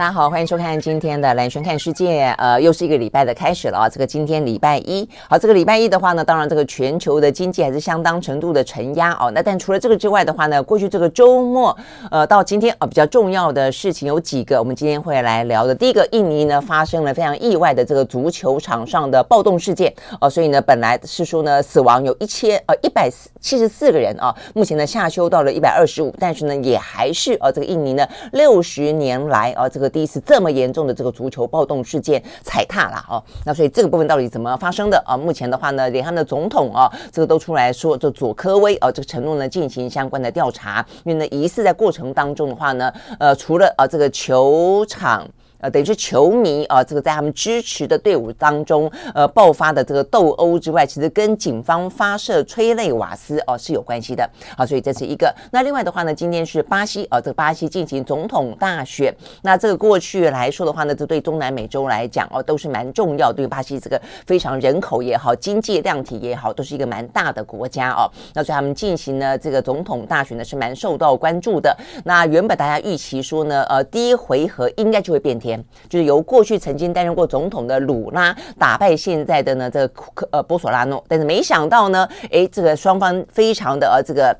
大家好，欢迎收看今天的兰萱看世界。呃，又是一个礼拜的开始了啊。这个今天礼拜一，好，这个礼拜一的话呢，当然这个全球的经济还是相当程度的承压哦。那但除了这个之外的话呢，过去这个周末，呃，到今天啊，比较重要的事情有几个，我们今天会来聊的。第一个，印尼呢发生了非常意外的这个足球场上的暴动事件哦，所以呢，本来是说呢死亡有一千呃一百七十四个人啊，目前呢下修到了一百二十五，但是呢也还是呃这个印尼呢六十年来啊这个。第一次这么严重的这个足球暴动事件踩踏了哦，那所以这个部分到底怎么发生的啊？目前的话呢，连他们的总统啊，这个都出来说，这佐科威啊，这个承诺呢进行相关的调查，因为呢疑似在过程当中的话呢，呃，除了啊这个球场。呃，等于是球迷啊，这个在他们支持的队伍当中，呃，爆发的这个斗殴之外，其实跟警方发射催泪瓦斯哦是有关系的。好，所以这是一个。那另外的话呢，今天是巴西啊，这个巴西进行总统大选。那这个过去来说的话呢，这对中南美洲来讲哦，都是蛮重要。对巴西这个非常人口也好，经济量体也好，都是一个蛮大的国家哦。那所以他们进行呢这个总统大选呢，是蛮受到关注的。那原本大家预期说呢，呃，第一回合应该就会变天。就是由过去曾经担任过总统的鲁拉打败现在的呢这个库克呃波索拉诺，但是没想到呢，诶，这个双方非常的呃这个。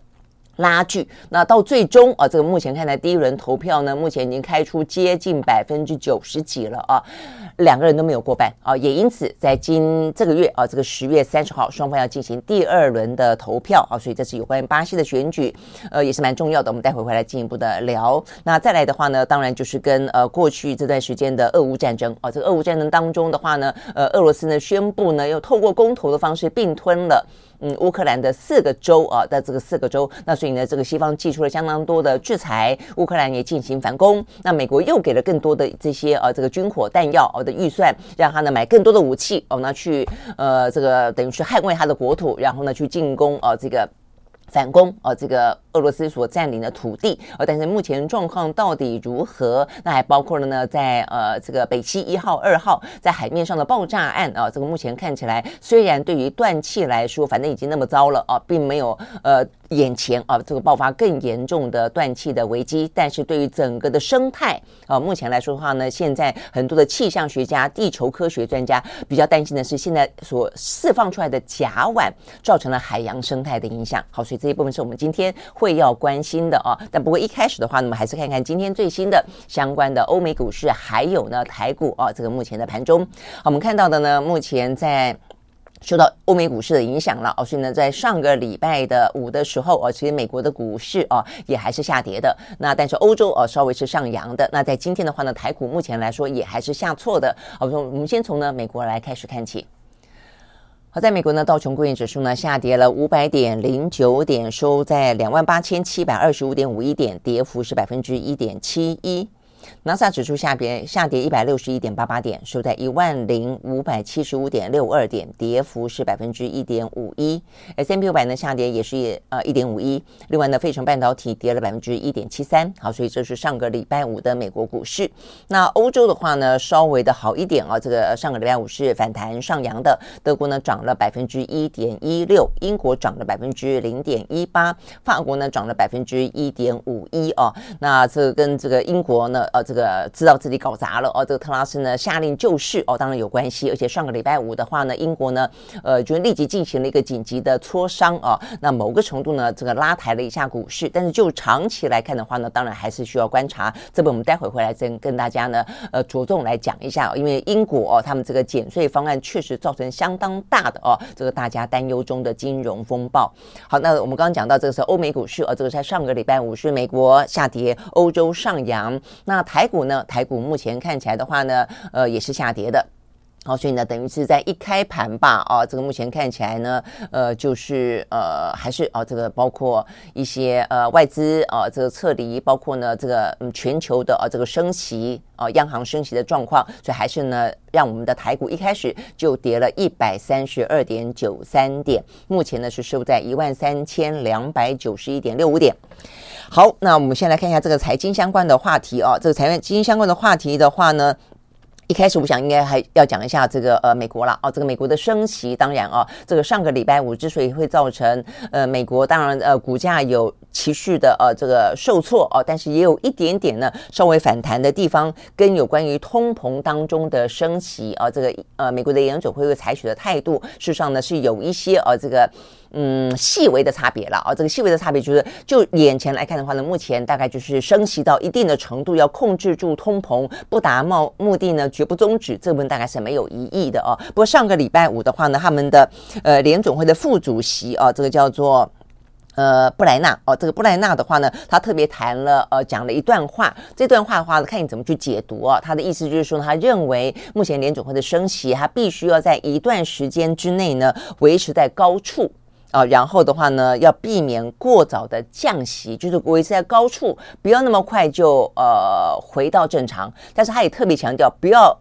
拉锯，那到最终啊，这个目前看来第一轮投票呢，目前已经开出接近百分之九十几了啊，两个人都没有过半啊，也因此在今这个月啊，这个十月三十号，双方要进行第二轮的投票啊，所以这是有关于巴西的选举，呃，也是蛮重要的。我们待会回来进一步的聊。那再来的话呢，当然就是跟呃过去这段时间的俄乌战争啊，这个俄乌战争当中的话呢，呃，俄罗斯呢宣布呢，又透过公投的方式并吞了。嗯，乌克兰的四个州啊，在这个四个州，那所以呢，这个西方寄出了相当多的制裁，乌克兰也进行反攻，那美国又给了更多的这些呃这个军火弹药的预算，让他呢买更多的武器哦，那去呃这个等于去捍卫他的国土，然后呢去进攻啊这个。反攻啊，这个俄罗斯所占领的土地，呃，但是目前状况到底如何？那还包括了呢，在呃这个北溪一号、二号在海面上的爆炸案啊，这个目前看起来虽然对于断气来说，反正已经那么糟了啊，并没有呃。眼前啊，这个爆发更严重的断气的危机，但是对于整个的生态啊，目前来说的话呢，现在很多的气象学家、地球科学专家比较担心的是，现在所释放出来的甲烷造成了海洋生态的影响。好，所以这一部分是我们今天会要关心的啊。但不过一开始的话，那么还是看看今天最新的相关的欧美股市，还有呢台股啊，这个目前的盘中，好，我们看到的呢，目前在。受到欧美股市的影响了哦，所以呢，在上个礼拜的五的时候哦，其实美国的股市哦也还是下跌的。那但是欧洲哦稍微是上扬的。那在今天的话呢，台股目前来说也还是下挫的。好，我们先从呢美国来开始看起。好，在美国呢，道琼工业指数呢下跌了五百点零九点，收在两万八千七百二十五点五一点，跌幅是百分之一点七一。纳斯达克指数下跌下跌一百六十一点八八点，收在一万零五百七十五点六二点，跌幅是百分之一点五一。S&P 五百呢下跌也是呃一点五一。另外呢，费城半导体跌了百分之一点七三。好，所以这是上个礼拜五的美国股市。那欧洲的话呢，稍微的好一点啊。这个上个礼拜五是反弹上扬的，德国呢涨了百分之一点一六，英国涨了百分之零点一八，法国呢涨了百分之一点五一啊。那这个跟这个英国呢？呃，这个知道自己搞砸了哦，这个特拉斯呢下令救市哦，当然有关系。而且上个礼拜五的话呢，英国呢，呃，就立即进行了一个紧急的磋商啊。那某个程度呢，这个拉抬了一下股市，但是就长期来看的话呢，当然还是需要观察。这边我们待会回来再跟大家呢，呃，着重来讲一下，因为英国哦，他们这个减税方案确实造成相当大的哦，这个大家担忧中的金融风暴。好，那我们刚刚讲到这个是欧美股市，哦，这个在上个礼拜五是美国下跌，欧洲上扬，那。台股呢？台股目前看起来的话呢，呃，也是下跌的。好，所以呢，等于是在一开盘吧，啊，这个目前看起来呢，呃，就是呃，还是啊，这个包括一些呃外资啊，这个撤离，包括呢这个嗯全球的啊这个升息啊，央行升息的状况，所以还是呢，让我们的台股一开始就跌了一百三十二点九三点，目前呢是收在一万三千两百九十一点六五点。好，那我们先来看一下这个财经相关的话题啊，这个财经相关的话题的话呢。一开始我想应该还要讲一下这个呃美国了哦，这个美国的升息，当然啊，这个上个礼拜五之所以会造成呃美国当然呃股价有持续的呃这个受挫哦，但是也有一点点呢稍微反弹的地方，跟有关于通膨当中的升息啊，这个呃美国的联准会会采取的态度，事实上呢是有一些呃这个。嗯，细微的差别了啊，这个细微的差别就是，就眼前来看的话呢，目前大概就是升息到一定的程度，要控制住通膨，不达目目的呢，绝不终止，这部分大概是没有疑义的哦。不过上个礼拜五的话呢，他们的呃联准会的副主席啊，这个叫做呃布莱纳哦，这个布莱纳的话呢，他特别谈了呃讲了一段话，这段话的话呢看你怎么去解读啊。他的意思就是说，他认为目前联准会的升息，他必须要在一段时间之内呢维持在高处。啊，然后的话呢，要避免过早的降息，就是维持在高处，不要那么快就呃回到正常。但是他也特别强调，不要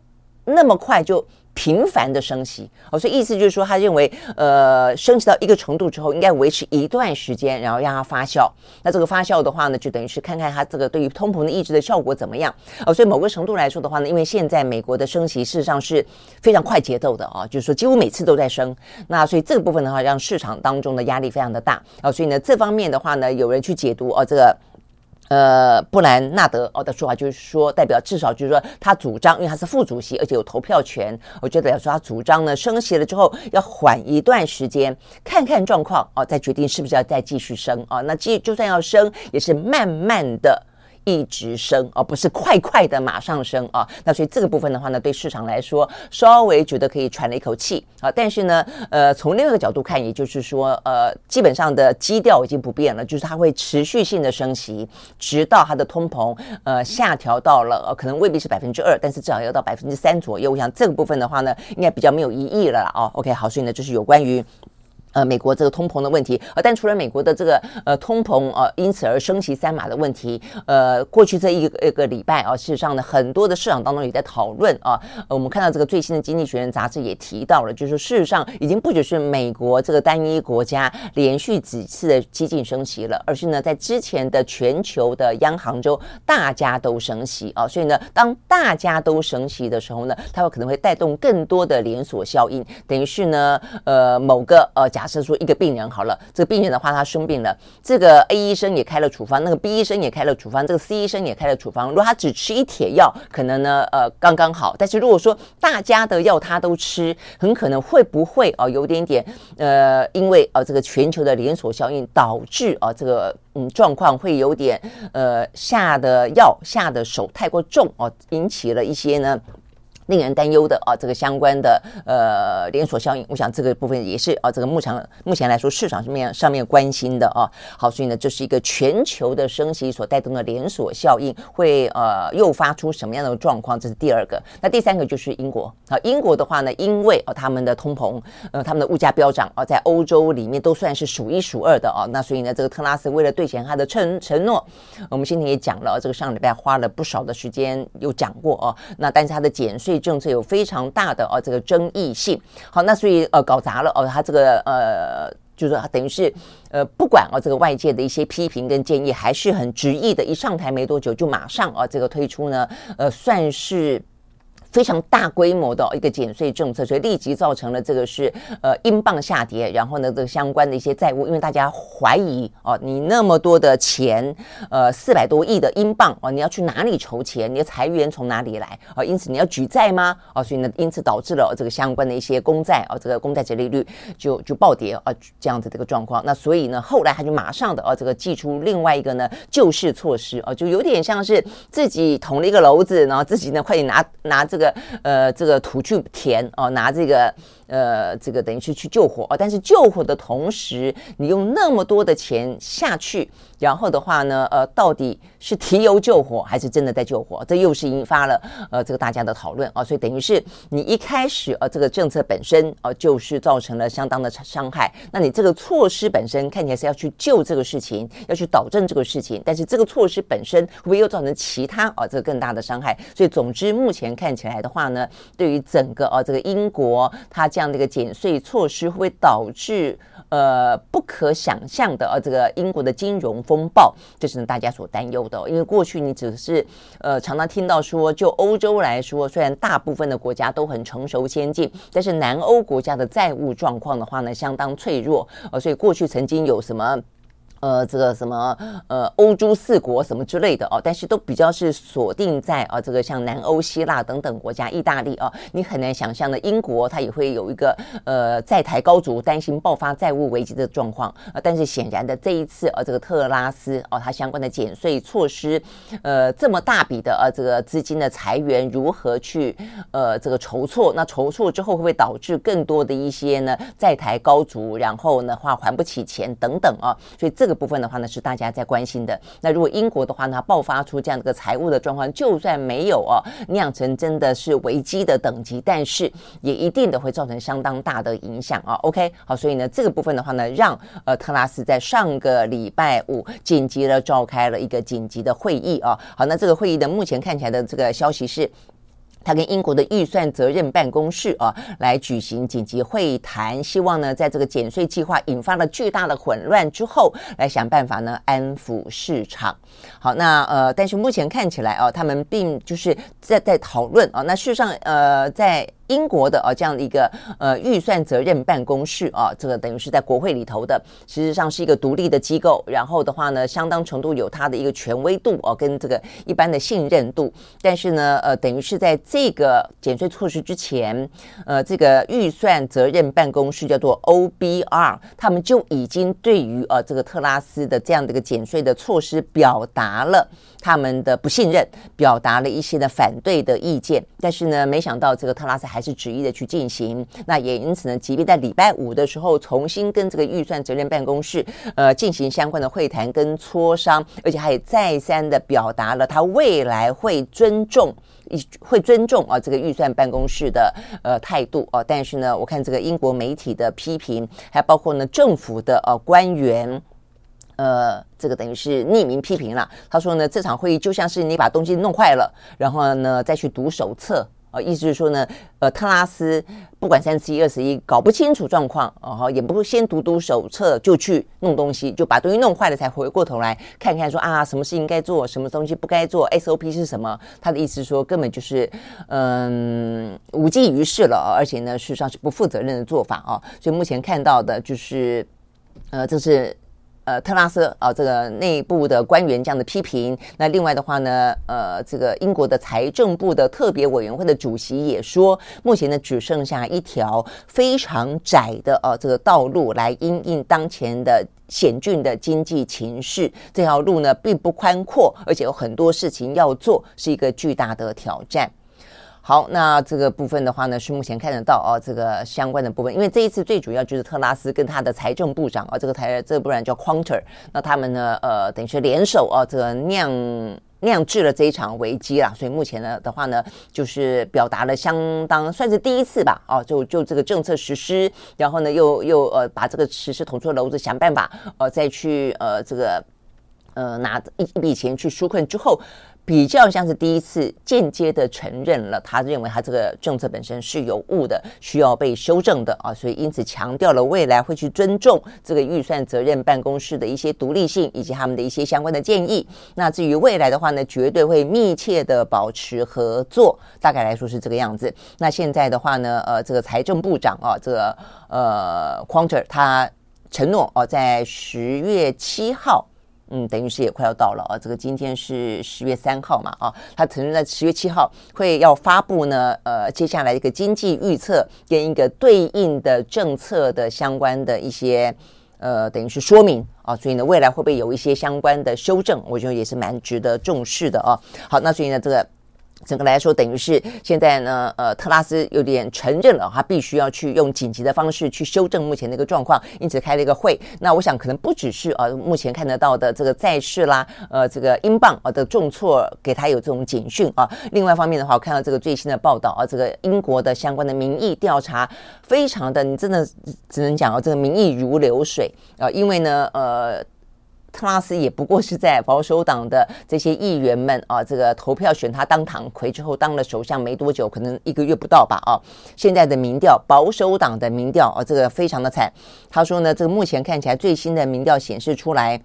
那么快就。频繁的升息，哦，所以意思就是说，他认为，呃，升息到一个程度之后，应该维持一段时间，然后让它发酵。那这个发酵的话呢，就等于是看看它这个对于通膨的抑制的效果怎么样。哦，所以某个程度来说的话呢，因为现在美国的升息事实上是非常快节奏的啊，就是说几乎每次都在升。那所以这个部分的话，让市场当中的压力非常的大。哦，所以呢，这方面的话呢，有人去解读哦，这个。呃，布兰纳德哦的说法就是说，代表至少就是说，他主张，因为他是副主席，而且有投票权，我觉得要说他主张呢，升息了之后要缓一段时间，看看状况哦，再决定是不是要再继续升哦。那继就算要升，也是慢慢的。一直升，而不是快快的马上升啊。那所以这个部分的话呢，对市场来说稍微觉得可以喘了一口气啊。但是呢，呃，从另外一个角度看，也就是说，呃，基本上的基调已经不变了，就是它会持续性的升息，直到它的通膨呃下调到了呃可能未必是百分之二，但是至少要到百分之三左右。我想这个部分的话呢，应该比较没有异议了啦。哦，OK，好，所以呢，就是有关于。呃，美国这个通膨的问题，呃，但除了美国的这个呃通膨呃，因此而升息三码的问题，呃，过去这一个一个礼拜啊，事实上呢，很多的市场当中也在讨论啊，我们看到这个最新的《经济学人》杂志也提到了，就是事实上已经不只是美国这个单一国家连续几次的激进升息了，而是呢，在之前的全球的央行中，大家都升息啊，所以呢，当大家都升息的时候呢，它有可能会带动更多的连锁效应，等于是呢，呃，某个呃。假设说一个病人好了，这个病人的话他生病了，这个 A 医生也开了处方，那个 B 医生也开了处方，这个 C 医生也开了处方。如果他只吃一帖药，可能呢呃刚刚好。但是如果说大家的药他都吃，很可能会不会哦有点点呃因为呃这个全球的连锁效应导致啊这个嗯状况会有点呃下的药下的手太过重哦，引起了一些呢。令人担忧的啊，这个相关的呃连锁效应，我想这个部分也是啊，这个目前目前来说市场上面上面关心的啊。好，所以呢，这是一个全球的升息所带动的连锁效应，会呃诱发出什么样的状况？这是第二个。那第三个就是英国啊，英国的话呢，因为啊他们的通膨呃他们的物价飙涨啊，在欧洲里面都算是数一数二的啊。那所以呢，这个特拉斯为了兑现他的承承诺，我们今天也讲了，这个上礼拜花了不少的时间有讲过啊。那但是他的减税。政策有非常大的哦这个争议性，好，那所以呃搞砸了哦，他这个呃就是说等于是呃不管哦这个外界的一些批评跟建议，还是很执意的，一上台没多久就马上啊这个推出呢，呃算是。非常大规模的一个减税政策，所以立即造成了这个是呃英镑下跌，然后呢这个相关的一些债务，因为大家怀疑哦，你那么多的钱，呃四百多亿的英镑哦，你要去哪里筹钱？你的财源从哪里来？哦，因此你要举债吗？哦，所以呢，因此导致了这个相关的一些公债哦，这个公债折利率就就暴跌啊，这样子的一个状况。那所以呢，后来他就马上的哦，这个祭出另外一个呢救市措施哦，就有点像是自己捅了一个篓子，然后自己呢快点拿拿这。个呃这个土去填哦，拿这个呃这个等于是去救火哦，但是救火的同时，你用那么多的钱下去，然后的话呢，呃，到底是提油救火还是真的在救火？这又是引发了呃这个大家的讨论啊、所以等于是你一开始呃这个政策本身呃就是造成了相当的伤害，那你这个措施本身看起来是要去救这个事情，要去导正这个事情，但是这个措施本身会不会又造成其他啊、这个更大的伤害？所以总之目前看起来的话呢，对于整个啊这个英国它这样的一个减税措施会导致呃不可想象的呃这个英国的金融风暴，这是大家所担忧的。因为过去你只是呃常常听到说，就欧洲来说，虽然大部分的国家都很成熟先进，但是南欧国家的债务状况的话呢，相当脆弱。呃，所以过去曾经有什么？呃，这个什么呃，欧洲四国什么之类的哦，但是都比较是锁定在啊，这个像南欧、希腊等等国家，意大利啊，你很难想象的，英国它也会有一个呃，债台高筑，担心爆发债务危机的状况啊。但是显然的，这一次啊，这个特拉斯哦，它相关的减税措施，呃，这么大笔的啊，这个资金的裁员如何去呃这个筹措？那筹措之后会不会导致更多的一些呢债台高筑，然后呢话还不起钱等等啊？所以这。这个部分的话呢，是大家在关心的。那如果英国的话呢，爆发出这样的一个财务的状况，就算没有哦酿成真的是危机的等级，但是也一定的会造成相当大的影响啊。OK，好，所以呢，这个部分的话呢，让呃特拉斯在上个礼拜五紧急的召开了一个紧急的会议啊。好，那这个会议的目前看起来的这个消息是。他跟英国的预算责任办公室啊来举行紧急会谈，希望呢在这个减税计划引发了巨大的混乱之后，来想办法呢安抚市场。好，那呃，但是目前看起来哦，他们并就是在在讨论啊。那事实上呃，在。英国的啊这样的一个呃预算责任办公室啊，这个等于是在国会里头的，实际上是一个独立的机构。然后的话呢，相当程度有它的一个权威度哦，跟这个一般的信任度。但是呢，呃，等于是在这个减税措施之前，呃，这个预算责任办公室叫做 OBR，他们就已经对于呃这个特拉斯的这样的一个减税的措施表达了他们的不信任，表达了一些的反对的意见。但是呢，没想到这个特拉斯还。还是执意的去进行，那也因此呢，即便在礼拜五的时候重新跟这个预算责任办公室呃进行相关的会谈跟磋商，而且还也再三的表达了他未来会尊重会尊重啊这个预算办公室的呃态度啊，但是呢，我看这个英国媒体的批评，还包括呢政府的呃官员呃这个等于是匿名批评了，他说呢这场会议就像是你把东西弄坏了，然后呢再去读手册。呃，意思是说呢，呃，特拉斯不管三七二十一，搞不清楚状况，然后也不会先读读手册就去弄东西，就把东西弄坏了才回过头来看看说啊，什么事情该做，什么东西不该做，SOP 是什么？他的意思是说，根本就是嗯无济于事了，而且呢，事实上是不负责任的做法啊。所以目前看到的就是，呃，这是。呃，特拉斯啊，这个内部的官员这样的批评。那另外的话呢，呃，这个英国的财政部的特别委员会的主席也说，目前呢只剩下一条非常窄的呃这个道路来因应当前的险峻的经济情势。这条路呢并不宽阔，而且有很多事情要做，是一个巨大的挑战。好，那这个部分的话呢，是目前看得到哦，这个相关的部分，因为这一次最主要就是特拉斯跟他的财政部长啊，这个台这个部长叫 Quanter，那他们呢，呃，等于是联手啊，这个酿酿制了这一场危机啦，所以目前呢的话呢，就是表达了相当算是第一次吧，哦，就就这个政策实施，然后呢又又呃把这个实施捅出篓子，想办法呃再去呃这个呃拿一一笔钱去纾困之后。比较像是第一次间接的承认了，他认为他这个政策本身是有误的，需要被修正的啊，所以因此强调了未来会去尊重这个预算责任办公室的一些独立性以及他们的一些相关的建议。那至于未来的话呢，绝对会密切的保持合作，大概来说是这个样子。那现在的话呢，呃，这个财政部长啊，这个呃，Quanter 他承诺哦，在十月七号。嗯，等于是也快要到了啊。这个今天是十月三号嘛，啊，他曾经在十月七号会要发布呢，呃，接下来一个经济预测跟一个对应的政策的相关的一些呃，等于是说明啊。所以呢，未来会不会有一些相关的修正，我觉得也是蛮值得重视的啊。好，那所以呢，这个。整个来说，等于是现在呢，呃，特拉斯有点承认了，他必须要去用紧急的方式去修正目前的一个状况，因此开了一个会。那我想可能不只是呃，目前看得到的这个债市啦，呃，这个英镑啊的重挫给他有这种警讯啊。另外一方面的话，我看到这个最新的报道啊，这个英国的相关的民意调查非常的，你真的只能讲啊，这个民意如流水啊，因为呢，呃。特拉斯也不过是在保守党的这些议员们啊，这个投票选他当党魁之后，当了首相没多久，可能一个月不到吧啊。现在的民调，保守党的民调啊，这个非常的惨。他说呢，这个目前看起来最新的民调显示出来，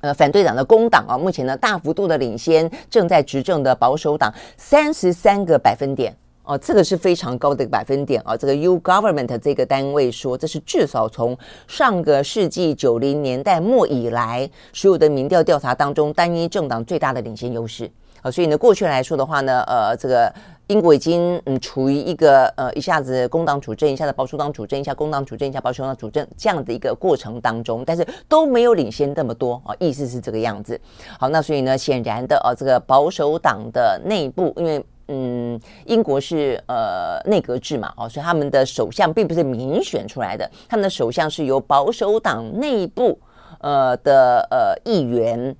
呃，反对党的工党啊，目前呢大幅度的领先正在执政的保守党三十三个百分点。哦，这个是非常高的一个百分点啊！这个 U Government 这个单位说，这是至少从上个世纪九零年代末以来，所有的民调调查当中，单一政党最大的领先优势啊！所以呢，过去来说的话呢，呃，这个英国已经嗯处于一个呃一下子工党主政，一下子保守党主政，一下工党主政，一下保守党主政这样的一个过程当中，但是都没有领先那么多啊！意思是这个样子。好，那所以呢，显然的啊，这个保守党的内部，因为嗯，英国是呃内阁制嘛，哦，所以他们的首相并不是民选出来的，他们的首相是由保守党内部呃的呃议员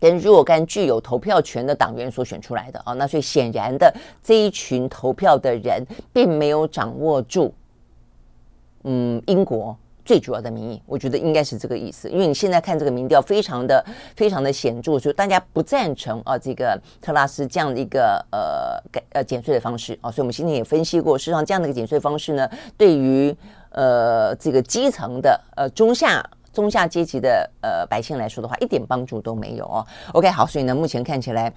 跟若干具有投票权的党员所选出来的啊，那所以显然的这一群投票的人并没有掌握住嗯英国。最主要的民意，我觉得应该是这个意思，因为你现在看这个民调，非常的非常的显著，就大家不赞成啊这个特拉斯这样的一个呃改呃减税的方式啊，所以我们今天也分析过，事实上这样的一个减税方式呢，对于呃这个基层的呃中下中下阶级的呃百姓来说的话，一点帮助都没有哦。OK，好，所以呢，目前看起来。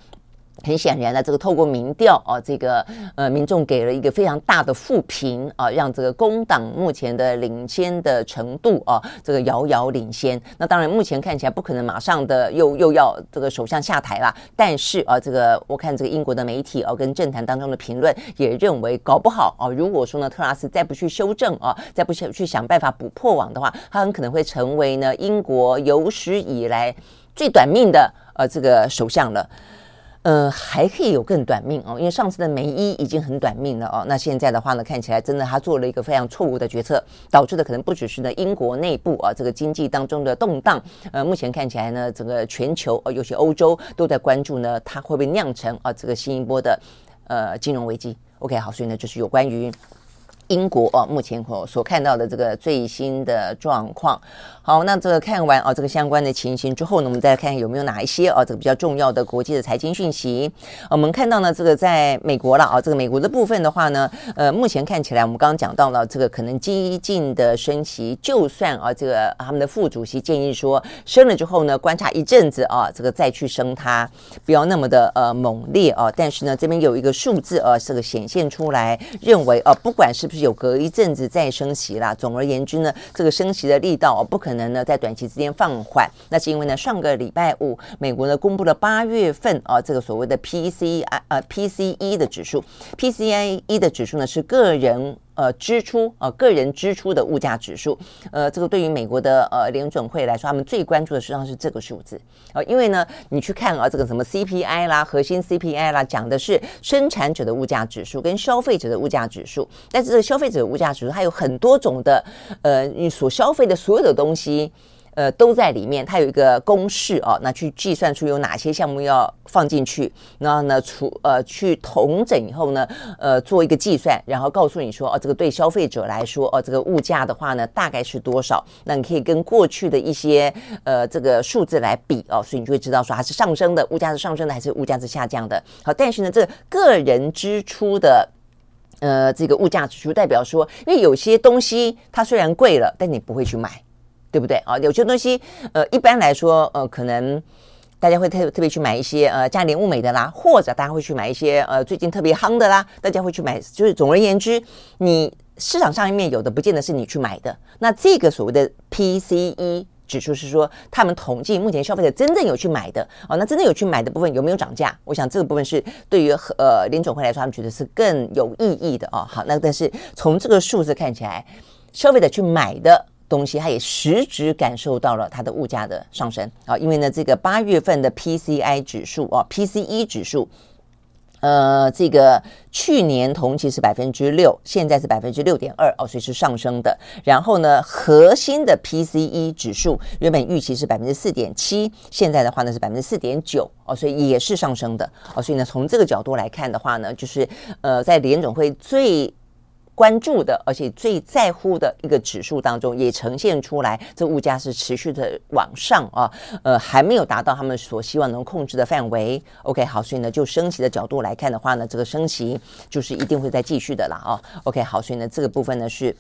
很显然呢，这个透过民调啊，这个呃民众给了一个非常大的负评啊，让这个工党目前的领先的程度啊，这个遥遥领先。那当然，目前看起来不可能马上的又又要这个首相下台了。但是啊，这个我看这个英国的媒体啊，跟政坛当中的评论也认为，搞不好啊，如果说呢，特拉斯再不去修正啊，再不去去想办法补破网的话，他很可能会成为呢英国有史以来最短命的呃这个首相了。呃，还可以有更短命哦，因为上次的梅伊已经很短命了哦。那现在的话呢，看起来真的他做了一个非常错误的决策，导致的可能不只是呢英国内部啊这个经济当中的动荡。呃，目前看起来呢，整个全球呃，尤其欧洲都在关注呢，它会不会酿成啊这个新一波的呃金融危机？OK，好，所以呢，就是有关于。英国哦，目前所所看到的这个最新的状况。好，那这个看完啊，这个相关的情形之后呢，我们再看看有没有哪一些啊，这个比较重要的国际的财经讯息。我们看到呢，这个在美国了啊，这个美国的部分的话呢，呃，目前看起来我们刚刚讲到了这个可能激进的升息，就算啊，这个他们的副主席建议说升了之后呢，观察一阵子啊，这个再去升它，不要那么的呃猛烈啊。但是呢，这边有一个数字啊，这个显现出来，认为啊，不管是不是有隔一阵子再升息啦。总而言之呢，这个升息的力道哦不可能呢在短期之间放缓。那是因为呢，上个礼拜五，美国呢公布了八月份啊这个所谓的 PCI 呃 PCE 的指数，PCIe 的指数呢是个人。呃，支出呃，个人支出的物价指数，呃，这个对于美国的呃联准会来说，他们最关注的实际上是这个数字、呃，因为呢，你去看啊，这个什么 CPI 啦，核心 CPI 啦，讲的是生产者的物价指数跟消费者的物价指数，但是这个消费者的物价指数它有很多种的，呃，你所消费的所有的东西。呃，都在里面，它有一个公式哦，那去计算出有哪些项目要放进去，然后呢，除呃去统整以后呢，呃，做一个计算，然后告诉你说，哦，这个对消费者来说，哦，这个物价的话呢，大概是多少？那你可以跟过去的一些呃这个数字来比哦，所以你就会知道说它是上升的，物价是上升的还是物价是下降的。好，但是呢，这个个人支出的呃这个物价指数代表说，因为有些东西它虽然贵了，但你不会去买。对不对啊？有些东西，呃，一般来说，呃，可能大家会特特别去买一些呃价廉物美的啦，或者大家会去买一些呃最近特别夯的啦，大家会去买。就是总而言之，你市场上面有的不见得是你去买的。那这个所谓的 PCE 指数是说，他们统计目前消费者真正有去买的哦，那真正有去买的部分有没有涨价？我想这个部分是对于呃联总会来说，他们觉得是更有意义的哦。好，那但是从这个数字看起来，消费者去买的。东西，它也实质感受到了它的物价的上升啊，因为呢，这个八月份的 PCI 指数啊，PCE 指数，呃，这个去年同期是百分之六，现在是百分之六点二哦，所以是上升的。然后呢，核心的 PCE 指数原本预期是百分之四点七，现在的话呢是百分之四点九哦，所以也是上升的哦。所以呢，从这个角度来看的话呢，就是呃，在联总会最关注的，而且最在乎的一个指数当中，也呈现出来，这物价是持续的往上啊，呃，还没有达到他们所希望能控制的范围。OK，好，所以呢，就升息的角度来看的话呢，这个升息就是一定会再继续的了啊。OK，好，所以呢，这个部分呢是。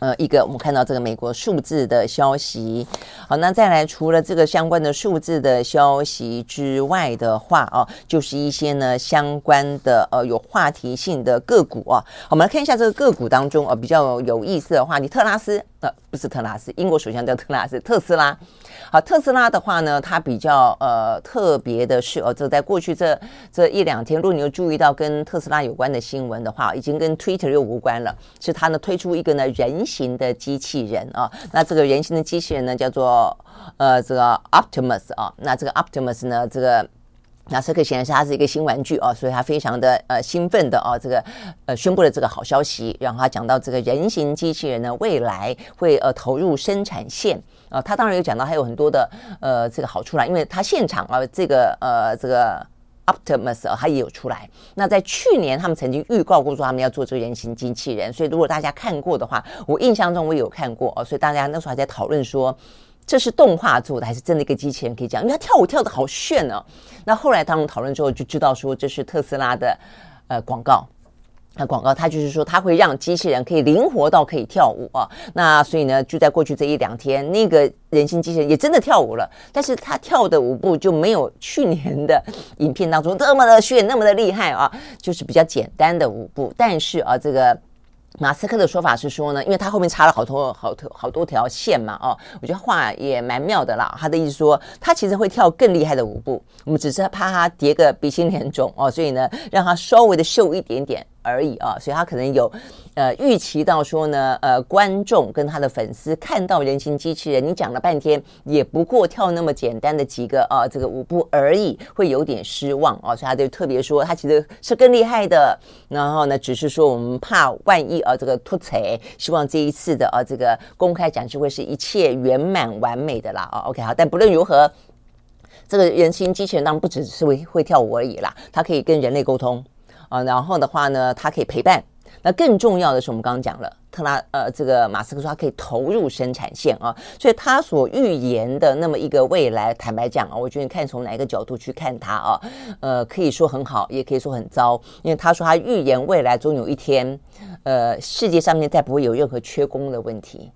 呃，一个我们看到这个美国数字的消息，好，那再来除了这个相关的数字的消息之外的话哦，就是一些呢相关的呃有话题性的个股啊，我们来看一下这个个股当中啊比较有意思的话题，特拉斯。呃，不是特拉斯，英国首相叫特拉斯，特斯拉。好，特斯拉的话呢，它比较呃特别的是哦，这在过去这这一两天，如果你有注意到跟特斯拉有关的新闻的话，已经跟 Twitter 又无关了，是它呢推出一个呢人形的机器人啊。那这个人形的机器人呢叫做呃这个 Optimus 啊。那这个 Optimus 呢这个。那这个显然是它是一个新玩具哦，所以他非常的呃兴奋的哦，这个呃宣布了这个好消息，然后他讲到这个人形机器人呢未来会呃投入生产线啊，他当然有讲到还有很多的呃这个好处啦，因为他现场啊这个呃这个 Optimus 啊，他也有出来。那在去年他们曾经预告过说他们要做这个人形机器人，所以如果大家看过的话，我印象中我有看过哦，所以大家那时候还在讨论说。这是动画做的还是真的一个机器人？可以讲，因为他跳舞跳得好炫哦。那后来他们讨论之后就知道说，这是特斯拉的呃广告。那广告它就是说，它会让机器人可以灵活到可以跳舞啊。那所以呢，就在过去这一两天，那个人形机器人也真的跳舞了。但是他跳的舞步就没有去年的影片当中这么的炫，那么的厉害啊，就是比较简单的舞步。但是啊，这个。马斯克的说法是说呢，因为他后面插了好多好多好多条线嘛，哦，我觉得话也蛮妙的啦。他的意思说，他其实会跳更厉害的舞步，我们只是怕他叠个鼻青脸肿哦，所以呢，让他稍微的秀一点点。而已啊，所以他可能有，呃，预期到说呢，呃，观众跟他的粉丝看到人形机器人，你讲了半天也不过跳那么简单的几个啊，这个舞步而已，会有点失望啊，所以他就特别说他其实是更厉害的，然后呢，只是说我们怕万一啊，这个突踩，希望这一次的啊，这个公开展示会是一切圆满完美的啦啊，OK 好，但不论如何，这个人形机器人当然不只是会会跳舞而已啦，它可以跟人类沟通。啊，然后的话呢，它可以陪伴。那更重要的是，我们刚刚讲了，特拉呃，这个马斯克说他可以投入生产线啊，所以他所预言的那么一个未来，坦白讲啊，我觉得你看从哪一个角度去看它啊，呃，可以说很好，也可以说很糟，因为他说他预言未来终有一天，呃，世界上面再不会有任何缺工的问题。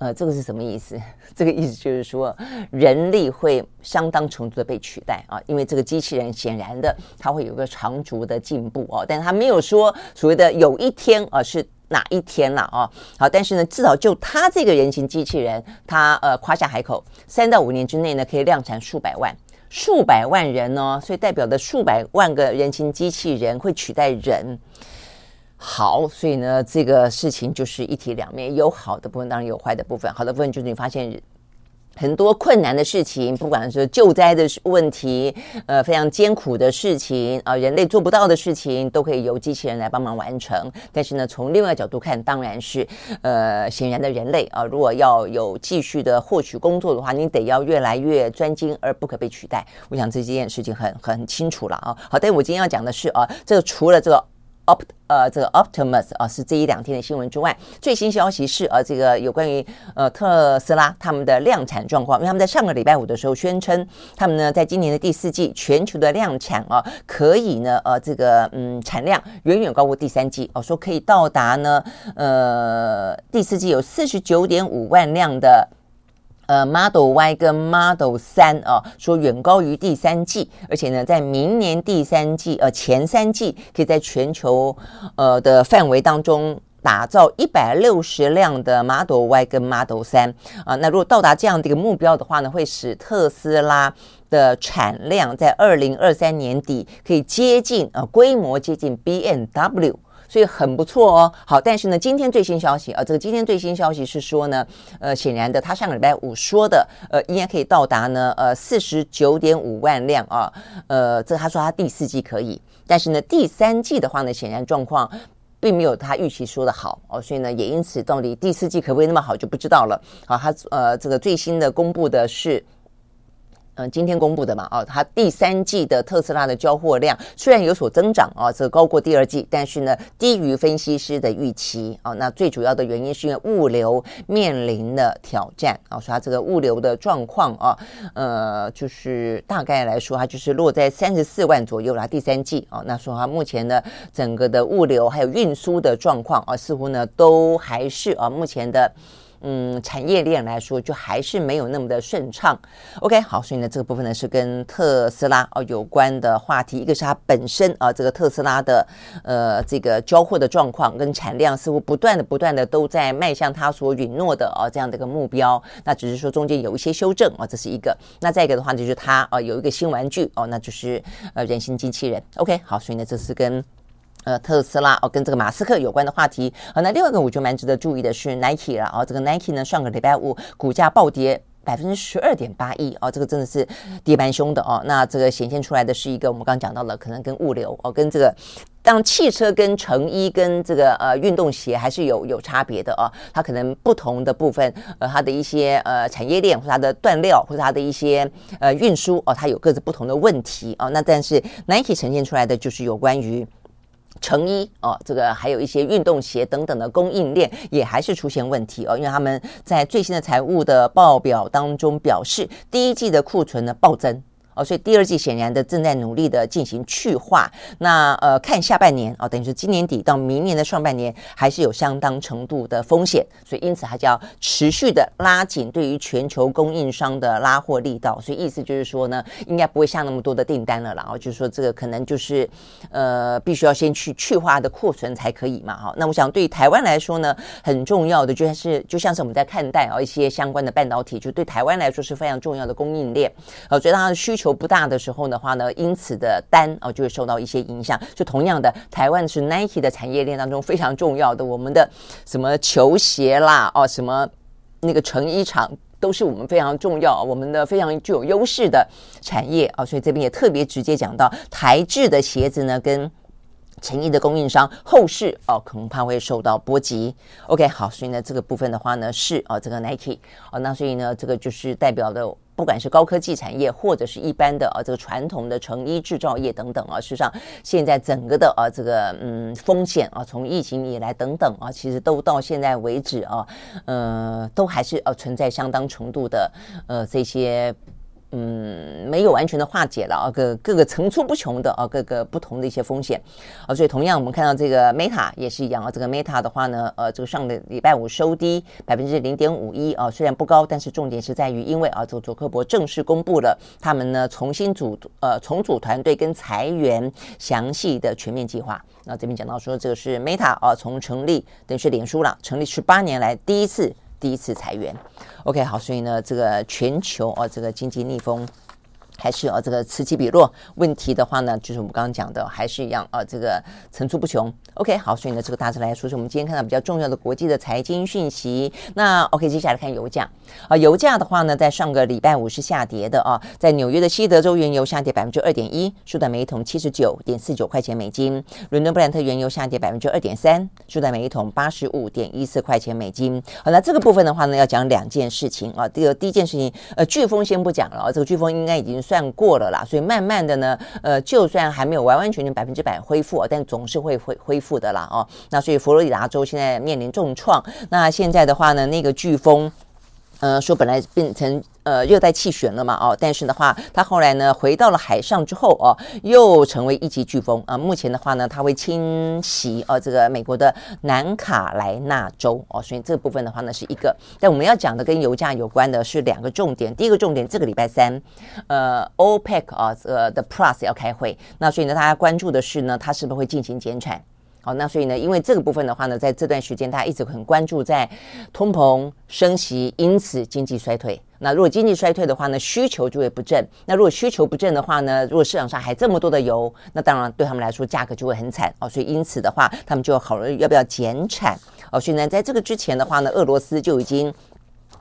呃，这个是什么意思？这个意思就是说，人力会相当程度的被取代啊，因为这个机器人显然的，它会有个长足的进步哦，但它没有说所谓的有一天啊是哪一天了啊。好，但是呢，至少就它这个人形机器人，它呃夸下海口，三到五年之内呢可以量产数百万，数百万人呢，所以代表的数百万个人形机器人会取代人。好，所以呢，这个事情就是一体两面，有好的部分，当然有坏的部分。好的部分就是你发现很多困难的事情，不管是救灾的问题，呃，非常艰苦的事情啊，呃，人类做不到的事情，都可以由机器人来帮忙完成。但是呢，从另外一个角度看，当然是呃，显然的人类啊，如果要有继续的获取工作的话，你得要越来越专精而不可被取代。我想这件事情很很清楚了啊。好，但我今天要讲的是啊，这个除了这个。Opt 呃，这个 Optimus 啊，是这一两天的新闻之外，最新消息是呃，这个有关于呃特斯拉他们的量产状况，因为他们在上个礼拜五的时候宣称，他们呢在今年的第四季全球的量产啊，可以呢呃这个嗯产量远远高过第三季哦，说可以到达呢呃第四季有四十九点五万辆的。呃，Model Y 跟 Model 三啊，说远高于第三季，而且呢，在明年第三季呃前三季，可以在全球呃的范围当中打造一百六十辆的 Model Y 跟 Model 三啊。那如果到达这样的一个目标的话呢，会使特斯拉的产量在二零二三年底可以接近呃规模接近 BMW。所以很不错哦。好，但是呢，今天最新消息啊，这个今天最新消息是说呢，呃，显然的，他上个礼拜五说的，呃，应该可以到达呢，呃，四十九点五万辆啊，呃，这他说他第四季可以，但是呢，第三季的话呢，显然状况并没有他预期说的好哦，所以呢，也因此到底第四季可不可以那么好就不知道了。好，他呃，这个最新的公布的是。嗯，今天公布的嘛，哦，它第三季的特斯拉的交货量虽然有所增长啊，这高过第二季，但是呢，低于分析师的预期啊。那最主要的原因是因为物流面临的挑战啊，所以它这个物流的状况啊，呃，就是大概来说，它就是落在三十四万左右啦。第三季啊，那说它目前的整个的物流还有运输的状况啊，似乎呢都还是啊目前的。嗯，产业链来说，就还是没有那么的顺畅。OK，好，所以呢，这个部分呢是跟特斯拉哦有关的话题。一个是它本身啊，这个特斯拉的呃这个交货的状况跟产量，似乎不断的不断的都在迈向它所允诺的啊这样的一个目标。那只是说中间有一些修正啊，这是一个。那再一个的话，就是它啊有一个新玩具哦，那就是呃人形机器人。OK，好，所以呢，这是跟。呃，特斯拉哦，跟这个马斯克有关的话题。好，那另外一个我觉得蛮值得注意的是 Nike 了哦，这个 Nike 呢，上个礼拜五股价暴跌百分之十二点八一哦，这个真的是跌蛮凶的哦。那这个显现出来的是一个我们刚刚讲到了，可能跟物流哦，跟这个当汽车跟成衣跟这个呃运动鞋还是有有差别的哦。它可能不同的部分，呃，它的一些呃产业链或者它的断料或者它的一些呃运输哦，它有各自不同的问题哦。那但是 Nike 呈现出来的就是有关于。成衣哦，这个还有一些运动鞋等等的供应链也还是出现问题哦，因为他们在最新的财务的报表当中表示，第一季的库存呢暴增。哦，所以第二季显然的正在努力的进行去化。那呃，看下半年哦，等于是今年底到明年的上半年还是有相当程度的风险。所以因此，它就要持续的拉紧对于全球供应商的拉货力道。所以意思就是说呢，应该不会下那么多的订单了。然后就是说，这个可能就是呃，必须要先去去化的库存才可以嘛。哈，那我想对于台湾来说呢，很重要的就像是就像是我们在看待啊一些相关的半导体，就对台湾来说是非常重要的供应链。呃，所以它的需求不大的时候的话呢，因此的单哦就会受到一些影响。就同样的，台湾是 Nike 的产业链当中非常重要的，我们的什么球鞋啦哦，什么那个成衣厂都是我们非常重要，我们的非常具有优势的产业啊。所以这边也特别直接讲到台制的鞋子呢，跟成衣的供应商后市哦，恐怕会受到波及。OK，好，所以呢这个部分的话呢是哦这个 Nike 哦，那所以呢这个就是代表的。不管是高科技产业，或者是一般的啊，这个传统的成衣制造业等等啊，事实上现在整个的啊，这个嗯风险啊，从疫情以来等等啊，其实都到现在为止啊，呃，都还是呃存在相当程度的呃这些。嗯，没有完全的化解了啊，各各个层出不穷的啊，各个不同的一些风险啊，所以同样我们看到这个 Meta 也是一样啊，这个 Meta 的话呢，呃，这个上个礼拜五收低百分之零点五一啊，虽然不高，但是重点是在于，因为啊，这个佐克伯正式公布了他们呢重新组呃重组团队跟裁员详细的全面计划。那这边讲到说，这个是 Meta 啊，从成立等于是脸书了，成立十八年来第一次。第一次裁员，OK，好，所以呢，这个全球哦，这个经济逆风。还是啊，这个此起彼落问题的话呢，就是我们刚刚讲的，还是一样啊，这个层出不穷。OK，好，所以呢，这个大致来说是我们今天看到比较重要的国际的财经讯息。那 OK，接下来看油价啊，油价的话呢，在上个礼拜五是下跌的啊，在纽约的西德州原油下跌百分之二点一，收在每桶七十九点四九块钱美金；伦敦布兰特原油下跌百分之二点三，收在每桶八十五点一四块钱美金。好，那这个部分的话呢，要讲两件事情啊。这个第一件事情，呃，飓风先不讲了啊，这个飓风应该已经。算过了啦，所以慢慢的呢，呃，就算还没有完完全全百分之百恢复，但总是会恢恢复的啦，哦，那所以佛罗里达州现在面临重创，那现在的话呢，那个飓风。呃，说本来变成呃热带气旋了嘛，哦，但是的话，它后来呢回到了海上之后，哦，又成为一级飓风啊。目前的话呢，它会侵袭呃这个美国的南卡莱纳州哦，所以这部分的话呢是一个。但我们要讲的跟油价有关的是两个重点，第一个重点，这个礼拜三，呃，OPEC 啊，呃的 Plus 要开会，那所以呢，大家关注的是呢，它是不是会进行减产？好，那所以呢，因为这个部分的话呢，在这段时间大家一直很关注在通膨升息，因此经济衰退。那如果经济衰退的话呢，需求就会不振。那如果需求不振的话呢，如果市场上还这么多的油，那当然对他们来说价格就会很惨哦。所以因此的话，他们就要考虑要不要减产哦。所以呢，在这个之前的话呢，俄罗斯就已经。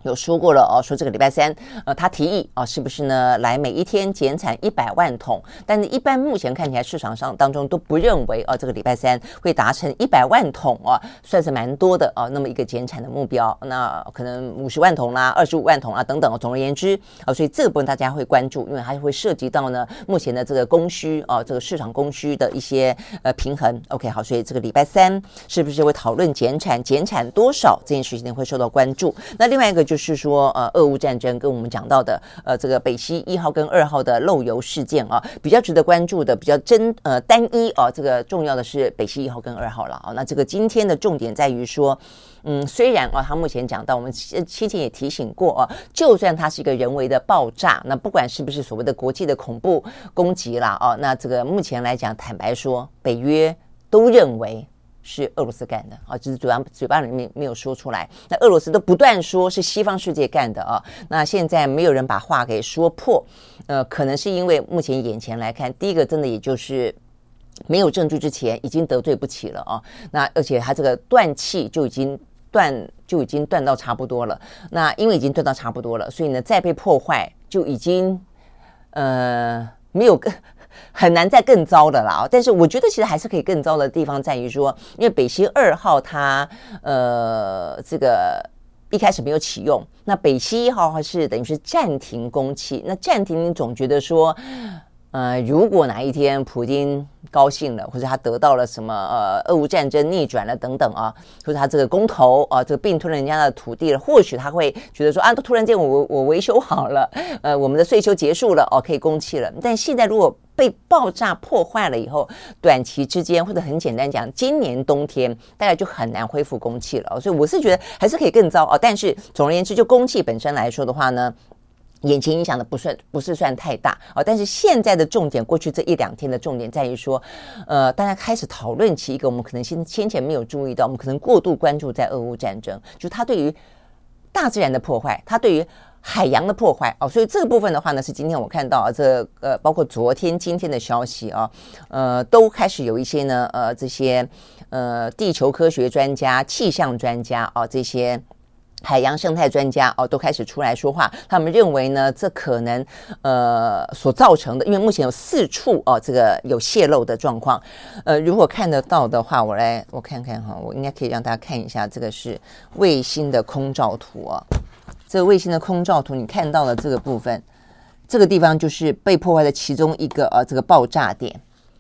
有说过了哦，说这个礼拜三，呃，他提议啊，是不是呢？来每一天减产一百万桶，但是一般目前看起来市场上当中都不认为啊，这个礼拜三会达成一百万桶啊，算是蛮多的啊，那么一个减产的目标，那可能五十万桶啦、二十五万桶啊等等。总而言之啊，所以这个部分大家会关注，因为它会涉及到呢目前的这个供需啊，这个市场供需的一些呃平衡。OK，好，所以这个礼拜三是不是会讨论减产？减产多少这件事情会受到关注？那另外一个。就是说，呃，俄乌战争跟我们讲到的，呃，这个北溪一号跟二号的漏油事件啊，比较值得关注的，比较真呃单一啊，这个重要的是北溪一号跟二号了啊。那这个今天的重点在于说，嗯，虽然啊，他目前讲到，我们先前也提醒过啊，就算它是一个人为的爆炸，那不管是不是所谓的国际的恐怖攻击啦，啊，那这个目前来讲，坦白说，北约都认为。是俄罗斯干的啊，只是嘴巴嘴巴里面没有说出来。那俄罗斯都不断说是西方世界干的啊。那现在没有人把话给说破，呃，可能是因为目前眼前来看，第一个真的也就是没有证据之前已经得罪不起了啊。那而且他这个断气就已经断就已经断到差不多了。那因为已经断到差不多了，所以呢再被破坏就已经呃没有更。很难再更糟的啦，但是我觉得其实还是可以更糟的地方在于说，因为北溪二号它呃这个一开始没有启用，那北溪一号是等于是暂停工期，那暂停你总觉得说。呃，如果哪一天普京高兴了，或者他得到了什么呃，俄乌战争逆转了等等啊，或者他这个公投啊，这个并吞了人家的土地了，或许他会觉得说啊，突然间我我维修好了，呃，我们的税收结束了哦，可以供气了。但现在如果被爆炸破坏了以后，短期之间或者很简单讲，今年冬天大概就很难恢复供气了。所以我是觉得还是可以更糟啊。但是总而言之，就供气本身来说的话呢。眼前影响的不算不是算太大啊，但是现在的重点，过去这一两天的重点在于说，呃，大家开始讨论起一个我们可能先先前没有注意到，我们可能过度关注在俄乌战争，就它对于大自然的破坏，它对于海洋的破坏哦，所以这个部分的话呢，是今天我看到啊，这、呃，包括昨天、今天的消息啊，呃，都开始有一些呢，呃，这些呃，地球科学专家、气象专家啊，这些。海洋生态专家哦，都开始出来说话。他们认为呢，这可能呃所造成的，因为目前有四处哦，这个有泄漏的状况。呃，如果看得到的话，我来我看看哈，我应该可以让大家看一下，这个是卫星的空照图啊。这个卫星的空照图，你看到了这个部分，这个地方就是被破坏的其中一个呃这个爆炸点。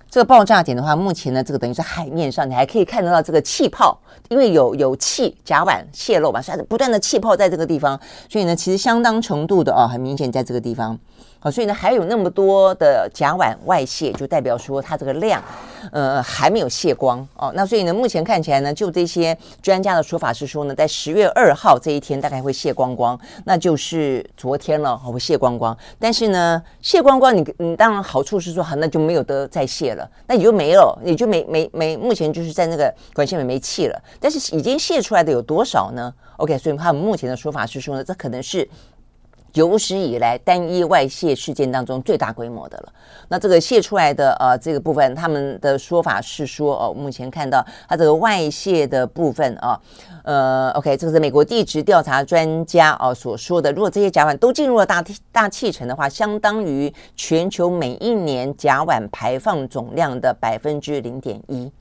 这个爆炸点的话，目前呢，这个等于是海面上，你还可以看得到这个气泡，因为有有气甲板泄漏嘛，所以不断的气泡在这个地方，所以呢，其实相当程度的哦，很明显在这个地方。好，所以呢，还有那么多的甲烷外泄，就代表说它这个量，呃，还没有泄光哦。那所以呢，目前看起来呢，就这些专家的说法是说呢，在十月二号这一天大概会泄光光，那就是昨天了，会泄光光。但是呢，泄光光你，你当然好处是说，好，那就没有得再泄了，那你就没了，你就没没没，目前就是在那个管线里没气了。但是已经泄出来的有多少呢？OK，所以他们目前的说法是说呢，这可能是。有史以来单一外泄事件当中最大规模的了。那这个泄出来的呃这个部分，他们的说法是说哦，目前看到它这个外泄的部分啊，呃，OK，这个是美国地质调查专家哦所说的。如果这些甲烷都进入了大大气层的话，相当于全球每一年甲烷排放总量的百分之零点一，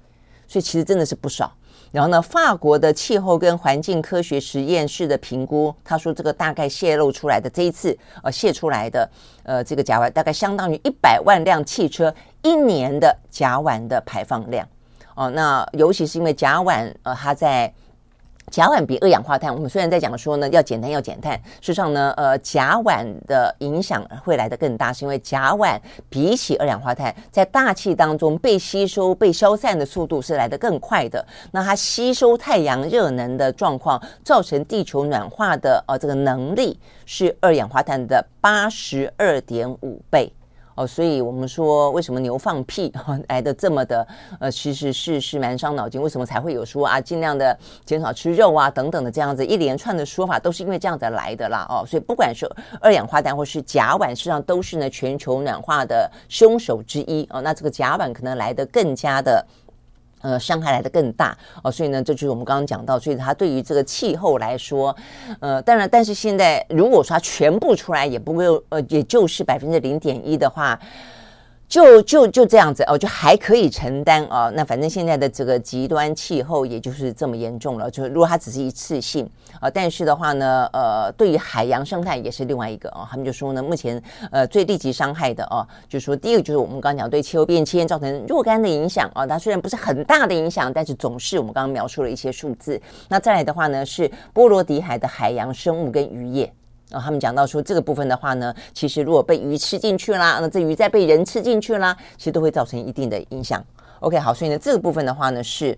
所以其实真的是不少。然后呢，法国的气候跟环境科学实验室的评估，他说这个大概泄露出来的这一次呃泄出来的呃这个甲烷，大概相当于一百万辆汽车一年的甲烷的排放量哦。那尤其是因为甲烷呃它在。甲烷比二氧化碳，我们虽然在讲说呢要减碳要减碳，事实上呢，呃，甲烷的影响会来得更大，是因为甲烷比起二氧化碳在大气当中被吸收、被消散的速度是来得更快的。那它吸收太阳热能的状况，造成地球暖化的呃这个能力是二氧化碳的八十二点五倍。哦，所以我们说为什么牛放屁 来的这么的呃，其实是是蛮伤脑筋。为什么才会有说啊，尽量的减少吃肉啊等等的这样子一连串的说法，都是因为这样子来的啦哦。所以不管是二氧化碳或是甲烷，实际上都是呢全球暖化的凶手之一哦。那这个甲烷可能来的更加的。呃，伤害来的更大哦，所以呢，这就是我们刚刚讲到，所以它对于这个气候来说，呃，当然，但是现在如果说它全部出来，也不会，呃，也就是百分之零点一的话。就就就这样子哦，就还可以承担哦。那反正现在的这个极端气候也就是这么严重了。就如果它只是一次性啊，但是的话呢，呃，对于海洋生态也是另外一个哦。他们就说呢，目前呃最立即伤害的哦，就是说第一个就是我们刚刚讲对气候变迁造成若干的影响啊。它虽然不是很大的影响，但是总是我们刚刚描述了一些数字。那再来的话呢，是波罗的海的海洋生物跟渔业。啊，他们讲到说这个部分的话呢，其实如果被鱼吃进去啦，那这鱼再被人吃进去啦，其实都会造成一定的影响。OK，好，所以呢，这个部分的话呢是。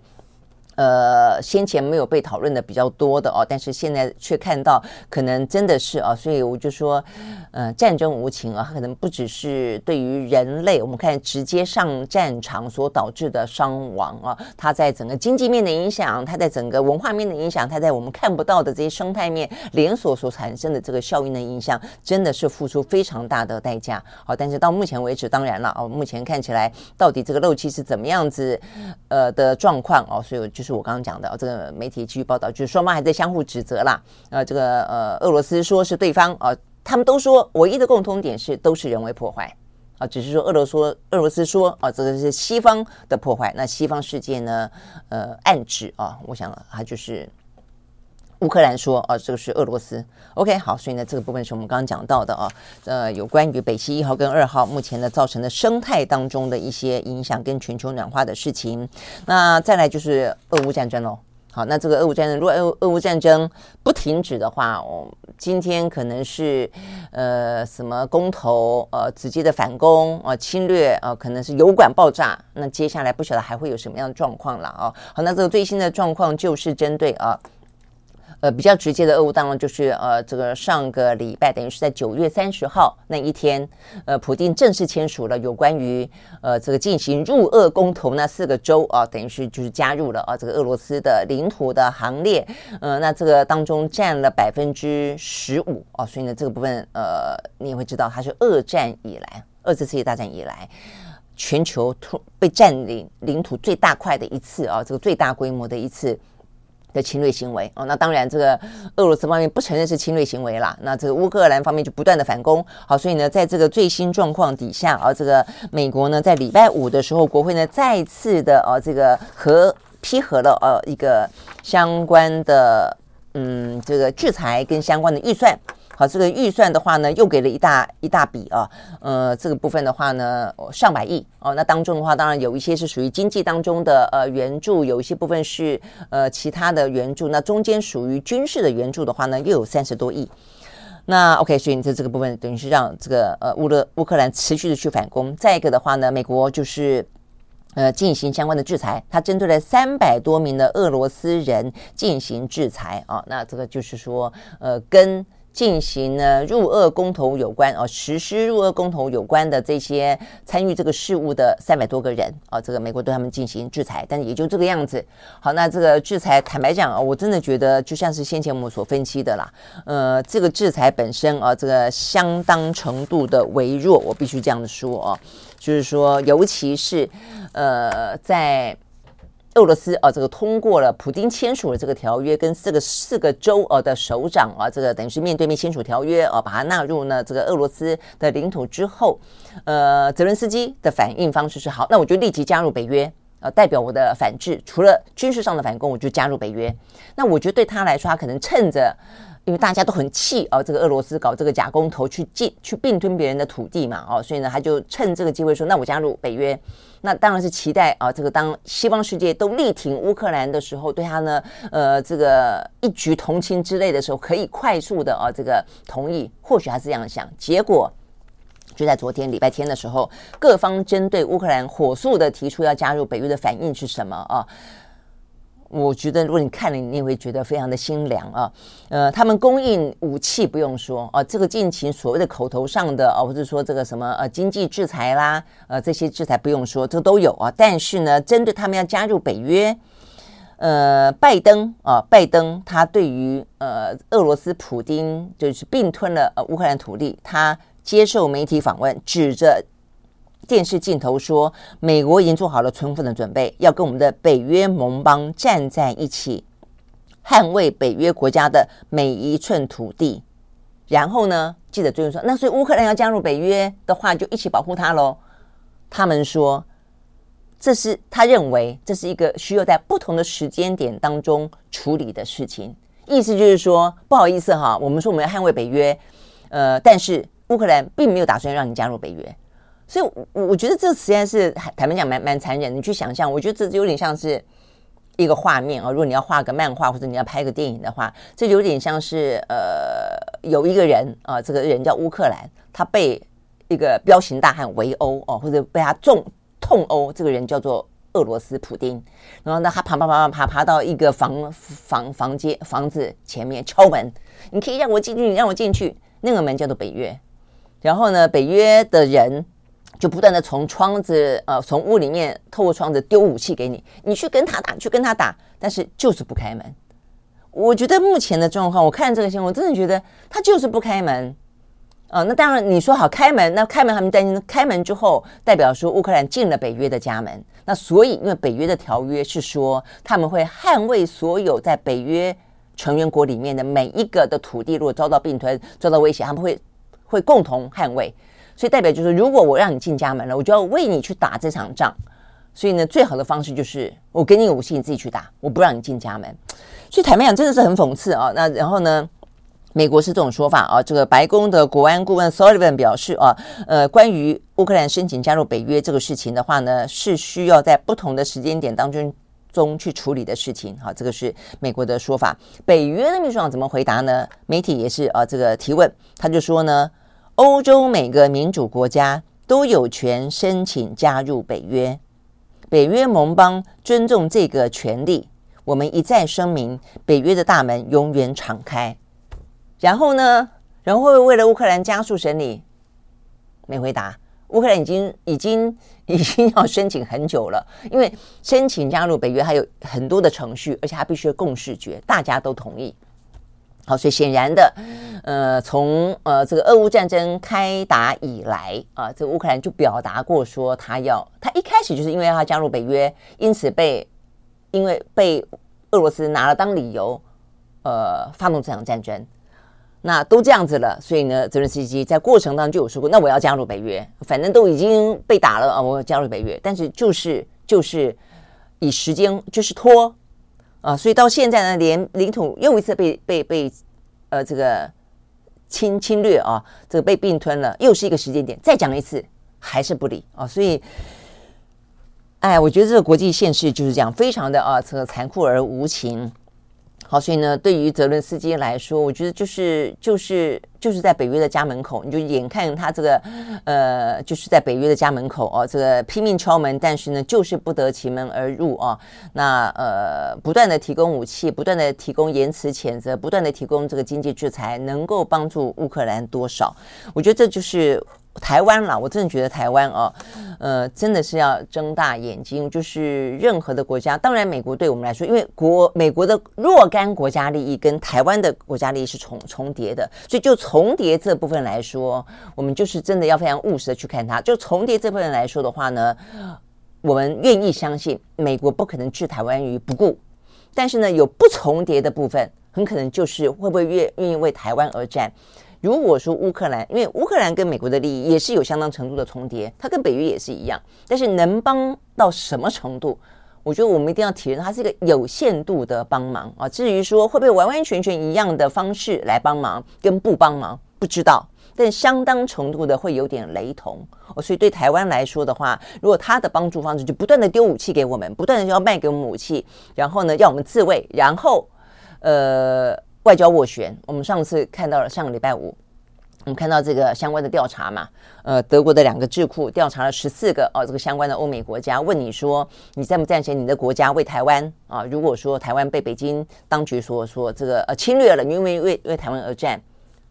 呃，先前没有被讨论的比较多的哦，但是现在却看到可能真的是啊，所以我就说，呃，战争无情啊，它可能不只是对于人类，我们看直接上战场所导致的伤亡啊，它在整个经济面的影响，它在整个文化面的影响，它在我们看不到的这些生态面连锁所产生的这个效应的影响，真的是付出非常大的代价。好，但是到目前为止，当然了哦，目前看起来到底这个漏气是怎么样子呃的状况哦，所以我就是。我刚刚讲的这个媒体继续报道，就是双方还在相互指责啦。呃，这个呃，俄罗斯说是对方，啊，他们都说唯一的共通点是都是人为破坏啊，只是说俄罗斯俄罗斯说啊，这个是西方的破坏。那西方世界呢，呃，暗指啊，我想他就是。乌克兰说：“啊，这个是俄罗斯。OK，好，所以呢，这个部分是我们刚刚讲到的啊，呃，有关于北溪一号跟二号目前呢造成的生态当中的一些影响跟全球暖化的事情。那再来就是俄乌战争喽。好，那这个俄乌战争，如果俄俄乌战争不停止的话，哦，今天可能是呃什么公投，呃直接的反攻啊、呃，侵略啊、呃，可能是油管爆炸。那接下来不晓得还会有什么样的状况了啊。好，那这个最新的状况就是针对啊。”，呃比较直接的俄乌当然就是呃，这个上个礼拜等于是在九月三十号那一天，呃，普丁正式签署了有关于呃这个进行入俄公投那四个州啊，等于是就是加入了啊这个俄罗斯的领土的行列，呃，那这个当中占了百分之十五啊，所以呢这个部分呃你也会知道它是二战以来二次世界大战以来全球突被占领领土最大块的一次啊，这个最大规模的一次。的侵略行为哦，那当然这个俄罗斯方面不承认是侵略行为啦，那这个乌克兰方面就不断的反攻，好，所以呢，在这个最新状况底下，啊，这个美国呢，在礼拜五的时候，国会呢再次的啊，这个和批核了呃一个相关的嗯这个制裁跟相关的预算。好，这个预算的话呢，又给了一大一大笔啊，呃，这个部分的话呢，上百亿哦。那当中的话，当然有一些是属于经济当中的呃援助，有一些部分是呃其他的援助。那中间属于军事的援助的话呢，又有三十多亿。那 OK，所以你在这个部分等于是让这个呃乌勒乌克兰持续的去反攻。再一个的话呢，美国就是呃进行相关的制裁，它针对了三百多名的俄罗斯人进行制裁啊。那这个就是说呃跟。进行呢入俄公投有关哦，实施入俄公投有关的这些参与这个事务的三百多个人啊，这个美国对他们进行制裁，但也就这个样子。好，那这个制裁，坦白讲啊，我真的觉得就像是先前我们所分析的啦，呃，这个制裁本身啊，这个相当程度的微弱，我必须这样说啊，就是说，尤其是呃在。俄罗斯啊，这个通过了普京签署了这个条约，跟四个四个州啊的首长啊，这个等于是面对面签署条约啊，把它纳入呢这个俄罗斯的领土之后，呃，泽伦斯基的反应方式是好，那我就立即加入北约，啊，代表我的反制，除了军事上的反攻，我就加入北约。那我觉得对他来说，他可能趁着。因为大家都很气啊，这个俄罗斯搞这个假公投去进去并吞别人的土地嘛，哦，所以呢，他就趁这个机会说，那我加入北约，那当然是期待啊，这个当西方世界都力挺乌克兰的时候，对他呢，呃，这个一举同情之类的时候，可以快速的啊，这个同意，或许他是这样想。结果就在昨天礼拜天的时候，各方针对乌克兰火速的提出要加入北约的反应是什么啊？我觉得如果你看了，你也会觉得非常的心凉啊。呃，他们供应武器不用说啊，这个近期所谓的口头上的啊，或者说这个什么呃经济制裁啦，呃这些制裁不用说，这都有啊。但是呢，针对他们要加入北约，呃，拜登啊，拜登他对于呃俄罗斯普丁就是并吞了呃乌克兰土地，他接受媒体访问，指着。电视镜头说：“美国已经做好了充分的准备，要跟我们的北约盟邦站在一起，捍卫北约国家的每一寸土地。”然后呢，记者追问说：“那所以乌克兰要加入北约的话，就一起保护他喽？”他们说：“这是他认为这是一个需要在不同的时间点当中处理的事情。意思就是说，不好意思哈，我们说我们要捍卫北约，呃，但是乌克兰并没有打算让你加入北约。”所以，我我觉得这实在是坦白讲蛮蛮残忍。你去想象，我觉得这有点像是一个画面啊。如果你要画个漫画或者你要拍个电影的话，这有点像是呃，有一个人啊，这个人叫乌克兰，他被一个彪形大汉围殴哦，或者被他重痛殴。这个人叫做俄罗斯普丁。然后呢，他爬爬爬爬爬爬到一个房房房间房子前面敲门，你可以让我进去，你让我进去。那个门叫做北约。然后呢，北约的人。就不断的从窗子，呃，从屋里面透过窗子丢武器给你，你去跟他打，去跟他打，但是就是不开门。我觉得目前的状况，我看这个新闻，我真的觉得他就是不开门。啊、呃，那当然你说好开门，那开门他们担心开门之后代表说乌克兰进了北约的家门，那所以因为北约的条约是说他们会捍卫所有在北约成员国里面的每一个的土地，如果遭到并吞、遭到威胁，他们会会共同捍卫。所以代表就是，如果我让你进家门了，我就要为你去打这场仗。所以呢，最好的方式就是我给你武器，你自己去打，我不让你进家门。所以坦白讲，真的是很讽刺啊。那然后呢，美国是这种说法啊。这个白宫的国安顾问 Sullivan 表示啊，呃，关于乌克兰申请加入北约这个事情的话呢，是需要在不同的时间点当中中去处理的事情。好，这个是美国的说法。北约的秘书长怎么回答呢？媒体也是啊，这个提问，他就说呢。欧洲每个民主国家都有权申请加入北约，北约盟邦尊重这个权利。我们一再声明，北约的大门永远敞开。然后呢？然后会为了乌克兰加速审理，没回答。乌克兰已经、已经、已经要申请很久了，因为申请加入北约还有很多的程序，而且还必须共识决，大家都同意。好，所以显然的，呃，从呃这个俄乌战争开打以来啊，这个乌克兰就表达过说，他要他一开始就是因为要加入北约，因此被因为被俄罗斯拿了当理由，呃，发动这场战争。那都这样子了，所以呢，泽连斯基在过程当中就有说过，那我要加入北约，反正都已经被打了啊，我要加入北约，但是就是就是以时间就是拖。啊，所以到现在呢，连领土又一次被被被呃这个侵侵略啊，这个被并吞了，又是一个时间点，再讲一次还是不理啊，所以，哎，我觉得这个国际现实就是这样，非常的啊，这个残酷而无情。好，所以呢，对于泽伦斯基来说，我觉得就是就是就是在北约的家门口，你就眼看他这个呃，就是在北约的家门口哦，这个拼命敲门，但是呢，就是不得其门而入啊。那呃，不断的提供武器，不断的提供言辞谴责，不断的提供这个经济制裁，能够帮助乌克兰多少？我觉得这就是。台湾啦，我真的觉得台湾哦，呃，真的是要睁大眼睛。就是任何的国家，当然美国对我们来说，因为国美国的若干国家利益跟台湾的国家利益是重重叠的，所以就从重叠这部分来说，我们就是真的要非常务实的去看它。就重叠这部分来说的话呢，我们愿意相信美国不可能置台湾于不顾，但是呢，有不重叠的部分，很可能就是会不会愿愿意为台湾而战。如果说乌克兰，因为乌克兰跟美国的利益也是有相当程度的重叠，它跟北约也是一样，但是能帮到什么程度？我觉得我们一定要体认，它是一个有限度的帮忙啊。至于说会不会完完全全一样的方式来帮忙，跟不帮忙不知道，但相当程度的会有点雷同。所以对台湾来说的话，如果他的帮助方式就不断的丢武器给我们，不断的要卖给我们武器，然后呢要我们自卫，然后呃。外交斡旋，我们上次看到了上个礼拜五，我们看到这个相关的调查嘛，呃，德国的两个智库调查了十四个哦，这个相关的欧美国家，问你说，你赞不赞成你的国家为台湾啊？如果说台湾被北京当局说说这个呃侵略了，因为为为台湾而战，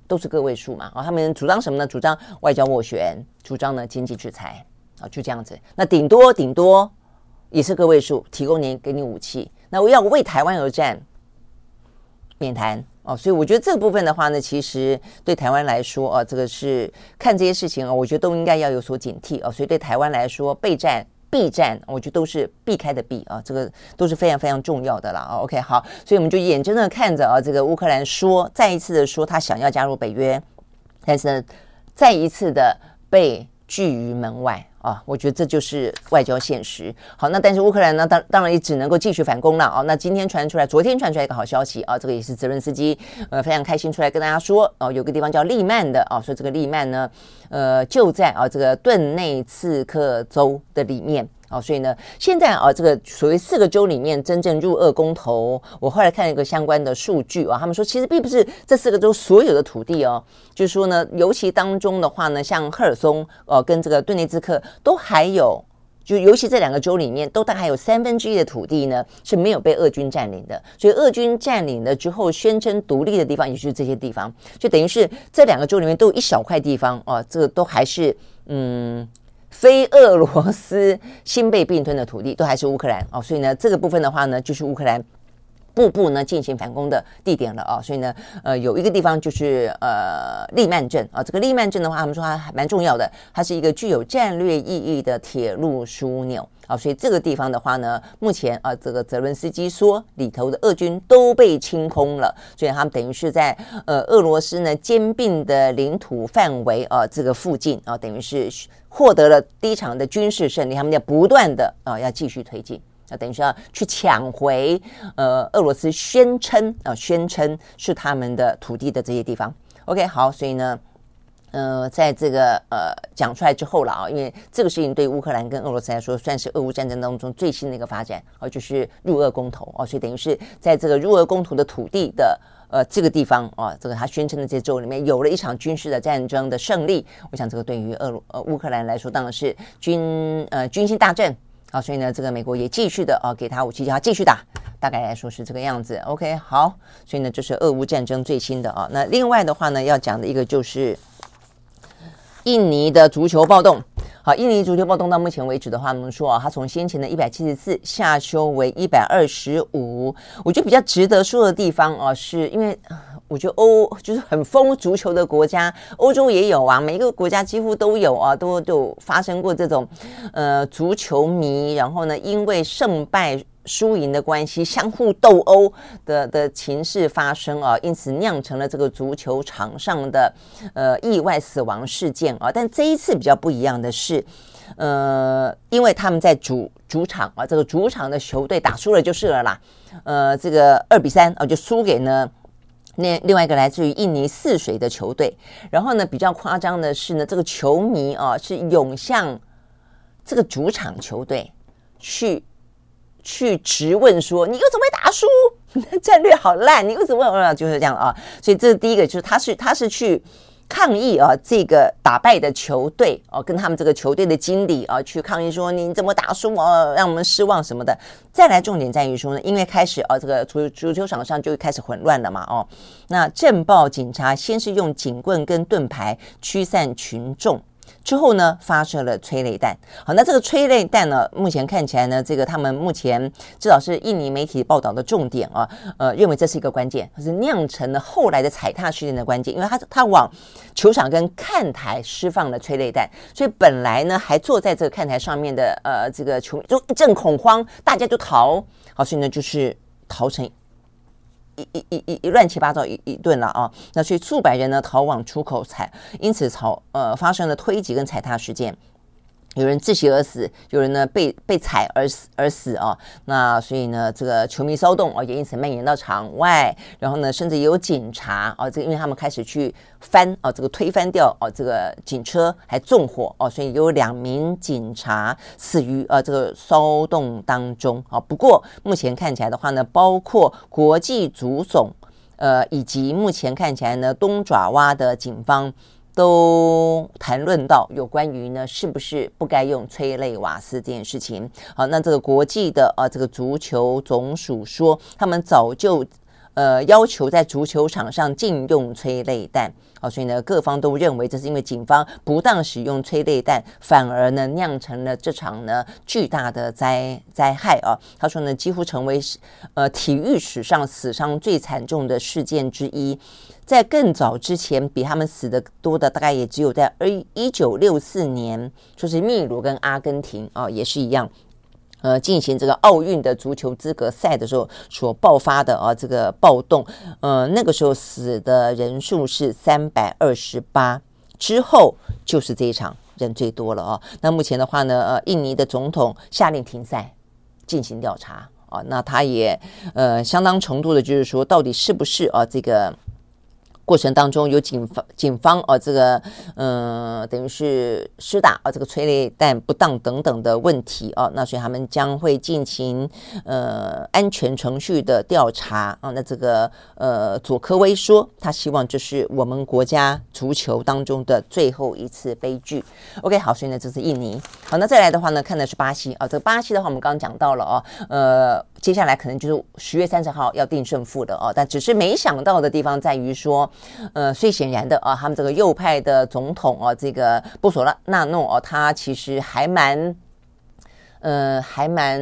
都是个位数嘛。啊，他们主张什么呢？主张外交斡旋，主张呢经济制裁啊，就这样子。那顶多顶多也是个位数，提供您给你武器。那我要为台湾而战，免谈。哦，所以我觉得这部分的话呢，其实对台湾来说，啊，这个是看这些事情啊，我觉得都应该要有所警惕啊。所以对台湾来说，备战、避战，我觉得都是避开的避啊，这个都是非常非常重要的啦啊。OK，好，所以我们就眼睁睁看着啊，这个乌克兰说再一次的说他想要加入北约，但是呢，再一次的被拒于门外。啊，我觉得这就是外交现实。好，那但是乌克兰呢，当当然也只能够继续反攻了。啊，那今天传出来，昨天传出来一个好消息啊，这个也是泽伦斯基呃非常开心出来跟大家说哦，有个地方叫利曼的啊，说这个利曼呢，呃就在啊这个顿内茨克州的里面。哦，所以呢，现在啊，这个所谓四个州里面真正入俄公投，我后来看了一个相关的数据啊，他们说其实并不是这四个州所有的土地哦，就是说呢，尤其当中的话呢，像赫尔松哦跟这个顿涅茨克都还有，就尤其这两个州里面都大概有三分之一的土地呢是没有被俄军占领的，所以俄军占领了之后宣称独立的地方，也就是这些地方，就等于是这两个州里面都有一小块地方哦，这个都还是嗯。非俄罗斯新被并吞的土地都还是乌克兰。哦，所以呢，这个部分的话呢，就是乌克兰步步呢进行反攻的地点了啊、所以呢，呃，有一个地方就是呃利曼镇啊、这个利曼镇的话，他们说还蛮重要的，它是一个具有战略意义的铁路枢纽。啊，所以这个地方的话呢，目前啊，这个泽伦斯基说里头的俄军都被清空了，所以他们等于是在呃俄罗斯呢兼并的领土范围啊这个附近啊，等于是获得了第一场的军事胜利，他们要不断的啊要继续推进，啊等于是要去抢回呃俄罗斯宣称啊宣称是他们的土地的这些地方。OK，好，所以呢。呃，在这个呃讲出来之后了啊，因为这个事情对乌克兰跟俄罗斯来说，算是俄乌战争当中最新的一个发展哦，就是入俄公投哦，所以等于是在这个入俄公投的土地的呃这个地方啊，这个他宣称的这些州里面有了一场军事的战争的胜利，我想这个对于俄罗呃乌克兰来说当然是军呃军心大振啊，所以呢，这个美国也继续的啊给他武器，叫他继续打，大概来说是这个样子。OK，好，所以呢，这是俄乌战争最新的啊。那另外的话呢，要讲的一个就是。印尼的足球暴动，好，印尼足球暴动到目前为止的话，我们说啊，它从先前的一百七十四下修为一百二十五。我觉得比较值得说的地方啊，是因为我觉得欧就是很疯足球的国家，欧洲也有啊，每一个国家几乎都有啊，都都发生过这种呃足球迷，然后呢，因为胜败。输赢的关系，相互斗殴的的情势发生啊，因此酿成了这个足球场上的呃意外死亡事件啊。但这一次比较不一样的是，呃，因为他们在主主场啊，这个主场的球队打输了就是了啦，呃，这个二比三啊就输给呢那另外一个来自于印尼泗水的球队。然后呢，比较夸张的是呢，这个球迷啊是涌向这个主场球队去。去质问说：“你又怎么会打输？战略好烂，你又怎么会？就是这样啊。”所以这是第一个，就是他是他是去抗议啊，这个打败的球队哦、跟他们这个球队的经理啊去抗议说：“你怎么打输啊？让我们失望什么的。”再来，重点在于说呢，因为开始啊，这个足足球场上就开始混乱了嘛，哦，那镇暴警察先是用警棍跟盾牌驱散群众。之后呢，发射了催泪弹。好，那这个催泪弹呢，目前看起来呢，这个他们目前至少是印尼媒体报道的重点啊，呃，认为这是一个关键，它是酿成了后来的踩踏事件的关键，因为他他往球场跟看台释放了催泪弹，所以本来呢还坐在这个看台上面的呃这个球迷就一阵恐慌，大家就逃，好，所以呢就是逃成。一一一一乱七八糟一一顿了啊！那所以数百人呢逃往出口踩，因此逃呃发生了推挤跟踩踏事件。有人窒息而死，有人呢被被踩而死而死啊！那所以呢，这个球迷骚动啊，也因此蔓延到场外。然后呢，甚至也有警察啊，这个因为他们开始去翻啊，这个推翻掉啊，这个警车还纵火啊，所以有两名警察死于啊这个骚动当中啊。不过目前看起来的话呢，包括国际足总呃以及目前看起来呢东爪哇的警方。都谈论到有关于呢，是不是不该用催泪瓦斯这件事情。好，那这个国际的啊，这个足球总署说，他们早就呃要求在足球场上禁用催泪弹。好，所以呢，各方都认为这是因为警方不当使用催泪弹，反而呢酿成了这场呢巨大的灾灾害啊。他说呢，几乎成为呃体育史上死伤最惨重的事件之一。在更早之前，比他们死的多的，大概也只有在二一九六四年，就是秘鲁跟阿根廷啊，也是一样，呃，进行这个奥运的足球资格赛的时候所爆发的啊这个暴动，呃，那个时候死的人数是三百二十八，之后就是这一场人最多了啊。那目前的话呢，呃，印尼的总统下令停赛进行调查啊，那他也呃相当程度的，就是说到底是不是啊这个。过程当中有警方警方啊，这个嗯、等于是施打啊，这个催泪弹不当等等的问题啊，那所以他们将会进行呃安全程序的调查啊。那这个呃佐科威说，他希望这是我们国家足球当中的最后一次悲剧。OK，好，所以呢，这是印尼。好，那再来的话呢，看的是巴西啊。这个巴西的话，我们刚刚讲到了哦，呃。接下来可能就是十月三十号要定胜负的哦，但只是没想到的地方在于说，呃，最显然的啊，他们这个右派的总统啊，这个布索拉纳诺哦，他其实还蛮，呃，还蛮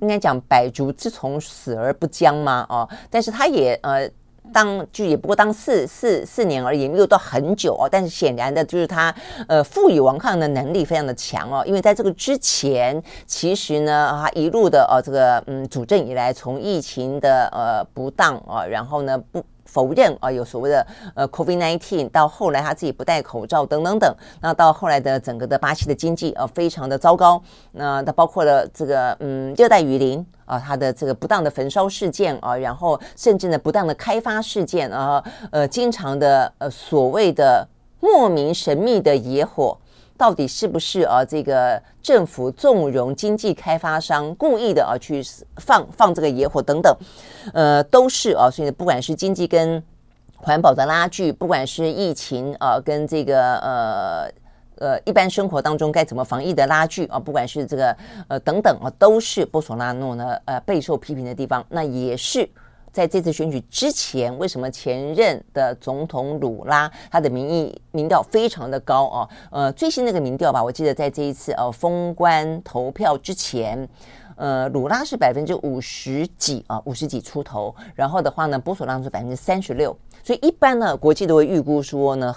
应该讲百足之虫，死而不僵嘛哦，但是他也呃。当就也不过当四四四年而已，没有到很久哦。但是显然的，就是他呃负隅顽抗的能力非常的强哦。因为在这个之前，其实呢，他一路的哦这个嗯主政以来，从疫情的呃不当啊，然后呢不。否认啊，有所谓的呃 COVID-19，到后来他自己不戴口罩等等等，那到后来的整个的巴西的经济啊非常的糟糕，那它包括了这个嗯热带雨林啊，它的这个不当的焚烧事件啊，然后甚至呢不当的开发事件啊，呃经常的呃所谓的莫名神秘的野火。到底是不是啊？这个政府纵容经济开发商故意的啊去放放这个野火等等，呃，都是啊。所以不管是经济跟环保的拉锯，不管是疫情啊跟这个呃呃一般生活当中该怎么防疫的拉锯啊，不管是这个呃等等啊，都是波索纳诺呢呃备受批评的地方。那也是。在这次选举之前，为什么前任的总统鲁拉他的民意民调非常的高哦？呃，最新那个民调吧，我记得在这一次呃封关投票之前，呃，鲁拉是百分之五十几啊，五十几出头。然后的话呢，波索纳是百分之三十六。所以一般呢，国际都会预估说呢，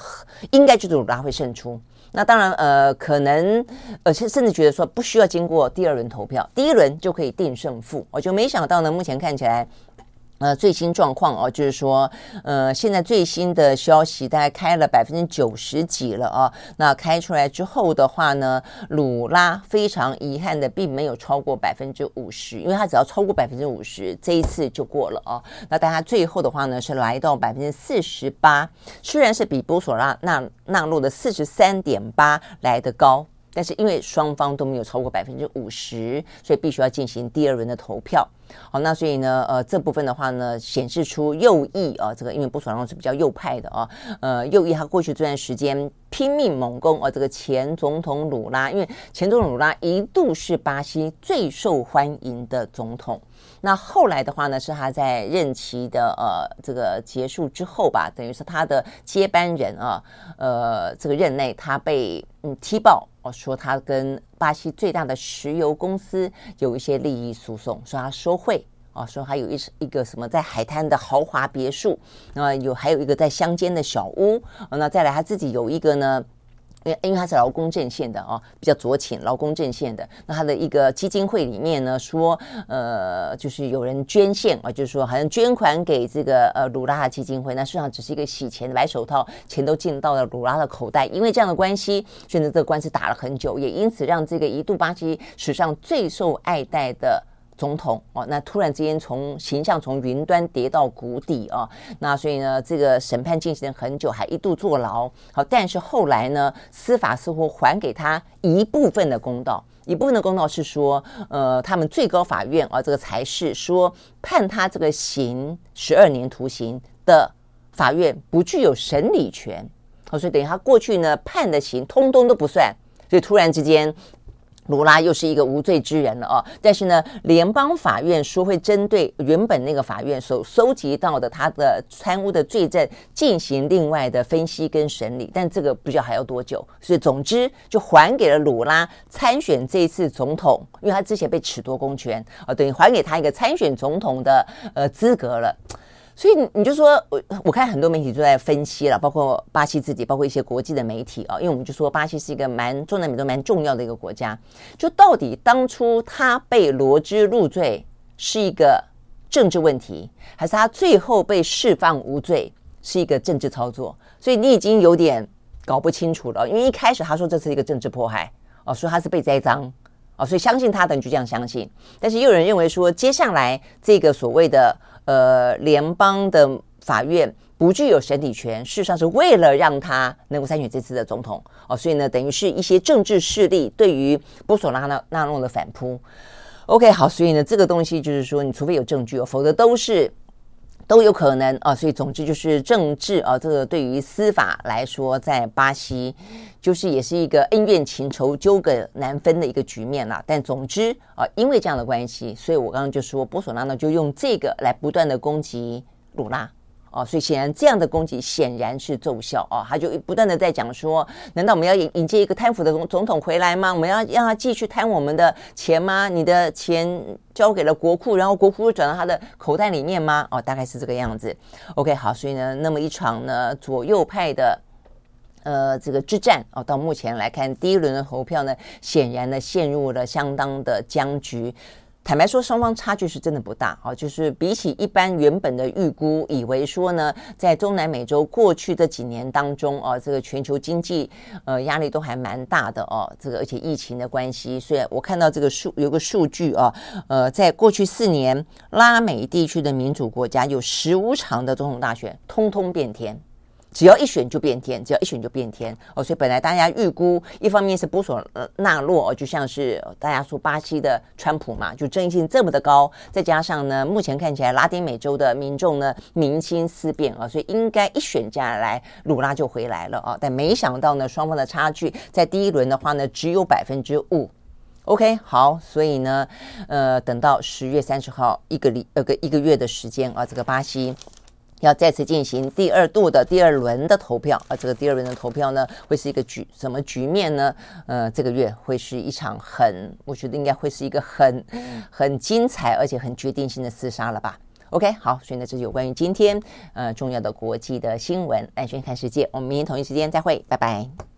应该就是鲁拉会胜出。那当然，呃，可能呃，甚甚至觉得说不需要经过第二轮投票，第一轮就可以定胜负。我就没想到呢，目前看起来。呃，最新状况哦，就是说，呃，现在最新的消息大概开了百分之九十几了啊。那开出来之后的话呢，鲁拉非常遗憾的并没有超过百分之五十，因为他只要超过百分之五十，这一次就过了啊。那但他最后的话呢，是来到百分之四十八，虽然是比波索纳纳纳洛的四十三点八来得高。但是因为双方都没有超过百分之五十，所以必须要进行第二轮的投票。好，那所以呢，呃，这部分的话呢，显示出右翼啊，这个因为布索纳诺是比较右派的啊，呃，右翼他过去这段时间拼命猛攻啊，这个前总统鲁拉，因为前总统鲁拉一度是巴西最受欢迎的总统。那后来的话呢，是他在任期的呃这个结束之后吧，等于是他的接班人啊，呃这个任内他被嗯踢爆说他跟巴西最大的石油公司有一些利益诉讼，说他收贿啊，说他有一一个什么在海滩的豪华别墅，那有还有一个在乡间的小屋，那再来他自己有一个呢。因为因为他是劳工阵线的哦，比较左倾，劳工阵线的。那他的一个基金会里面呢，说呃，就是有人捐献啊，就是说好像捐款给这个呃鲁拉的基金会，那实际上只是一个洗钱的白手套，钱都进到了鲁拉的口袋。因为这样的关系，所以呢，这个官司打了很久，也因此让这个一度巴西史上最受爱戴的。总统哦，那突然之间从形象从云端跌到谷底啊，那所以呢，这个审判进行了很久，还一度坐牢。好，但是后来呢，司法似乎还给他一部分的公道，一部分的公道是说，呃，他们最高法院啊，这个裁示说判他这个刑十二年徒刑的法院不具有审理权。好，所以等于他过去呢判的刑通通都不算，所以突然之间。卢拉又是一个无罪之人了哦，但是呢，联邦法院说会针对原本那个法院所收集到的他的贪污的罪证进行另外的分析跟审理，但这个不知道还要多久，所以总之就还给了鲁拉参选这一次总统，因为他之前被褫夺公权啊，等于还给他一个参选总统的呃资格了。所以你就说，我我看很多媒体都在分析了，包括巴西自己，包括一些国际的媒体啊，因为我们就说巴西是一个蛮中南美洲蛮重要的一个国家，就到底当初他被罗织入罪是一个政治问题，还是他最后被释放无罪是一个政治操作？所以你已经有点搞不清楚了，因为一开始他说这是一个政治迫害哦，说他是被栽赃哦，所以相信他的你就这样相信，但是又有人认为说接下来这个所谓的。呃，联邦的法院不具有审理权，事实上是为了让他能够参选这次的总统哦，所以呢，等于是一些政治势力对于波索拉纳纳诺的反扑。OK，好，所以呢，这个东西就是说，你除非有证据哦，否则都是。都有可能啊，所以总之就是政治啊，这个对于司法来说，在巴西就是也是一个恩怨情仇、纠葛难分的一个局面了。但总之啊，因为这样的关系，所以我刚刚就说，波索纳呢就用这个来不断的攻击鲁拉。哦，所以显然这样的攻击显然是奏效哦，他就不断的在讲说，难道我们要引引接一个贪腐的总总统回来吗？我们要让他继续贪我们的钱吗？你的钱交给了国库，然后国库又转到他的口袋里面吗？哦，大概是这个样子。OK，好，所以呢，那么一场呢左右派的呃这个之战哦，到目前来看，第一轮的投票呢，显然呢陷入了相当的僵局。坦白说，双方差距是真的不大啊，就是比起一般原本的预估，以为说呢，在中南美洲过去这几年当中啊，这个全球经济呃压力都还蛮大的哦，这个而且疫情的关系，所以我看到这个数有个数据啊，呃，在过去四年，拉美地区的民主国家有十五场的总统大选，通通变天。只要一选就变天，只要一选就变天哦，所以本来大家预估，一方面是波索纳洛，就像是大家说巴西的川普嘛，就争议性这么的高，再加上呢，目前看起来拉丁美洲的民众呢民心思变啊，所以应该一选下来，鲁拉就回来了啊，但没想到呢，双方的差距在第一轮的话呢，只有百分之五。OK，好，所以呢，呃，等到十月三十号一个礼呃个一个月的时间啊，这个巴西。要再次进行第二度的第二轮的投票啊，这个第二轮的投票呢，会是一个局什么局面呢？呃，这个月会是一场很，我觉得应该会是一个很很精彩而且很决定性的厮杀了吧？OK，好，所以呢，这是有关于今天呃重要的国际的新闻，来，轩看世界，我们明天同一时间再会，拜拜。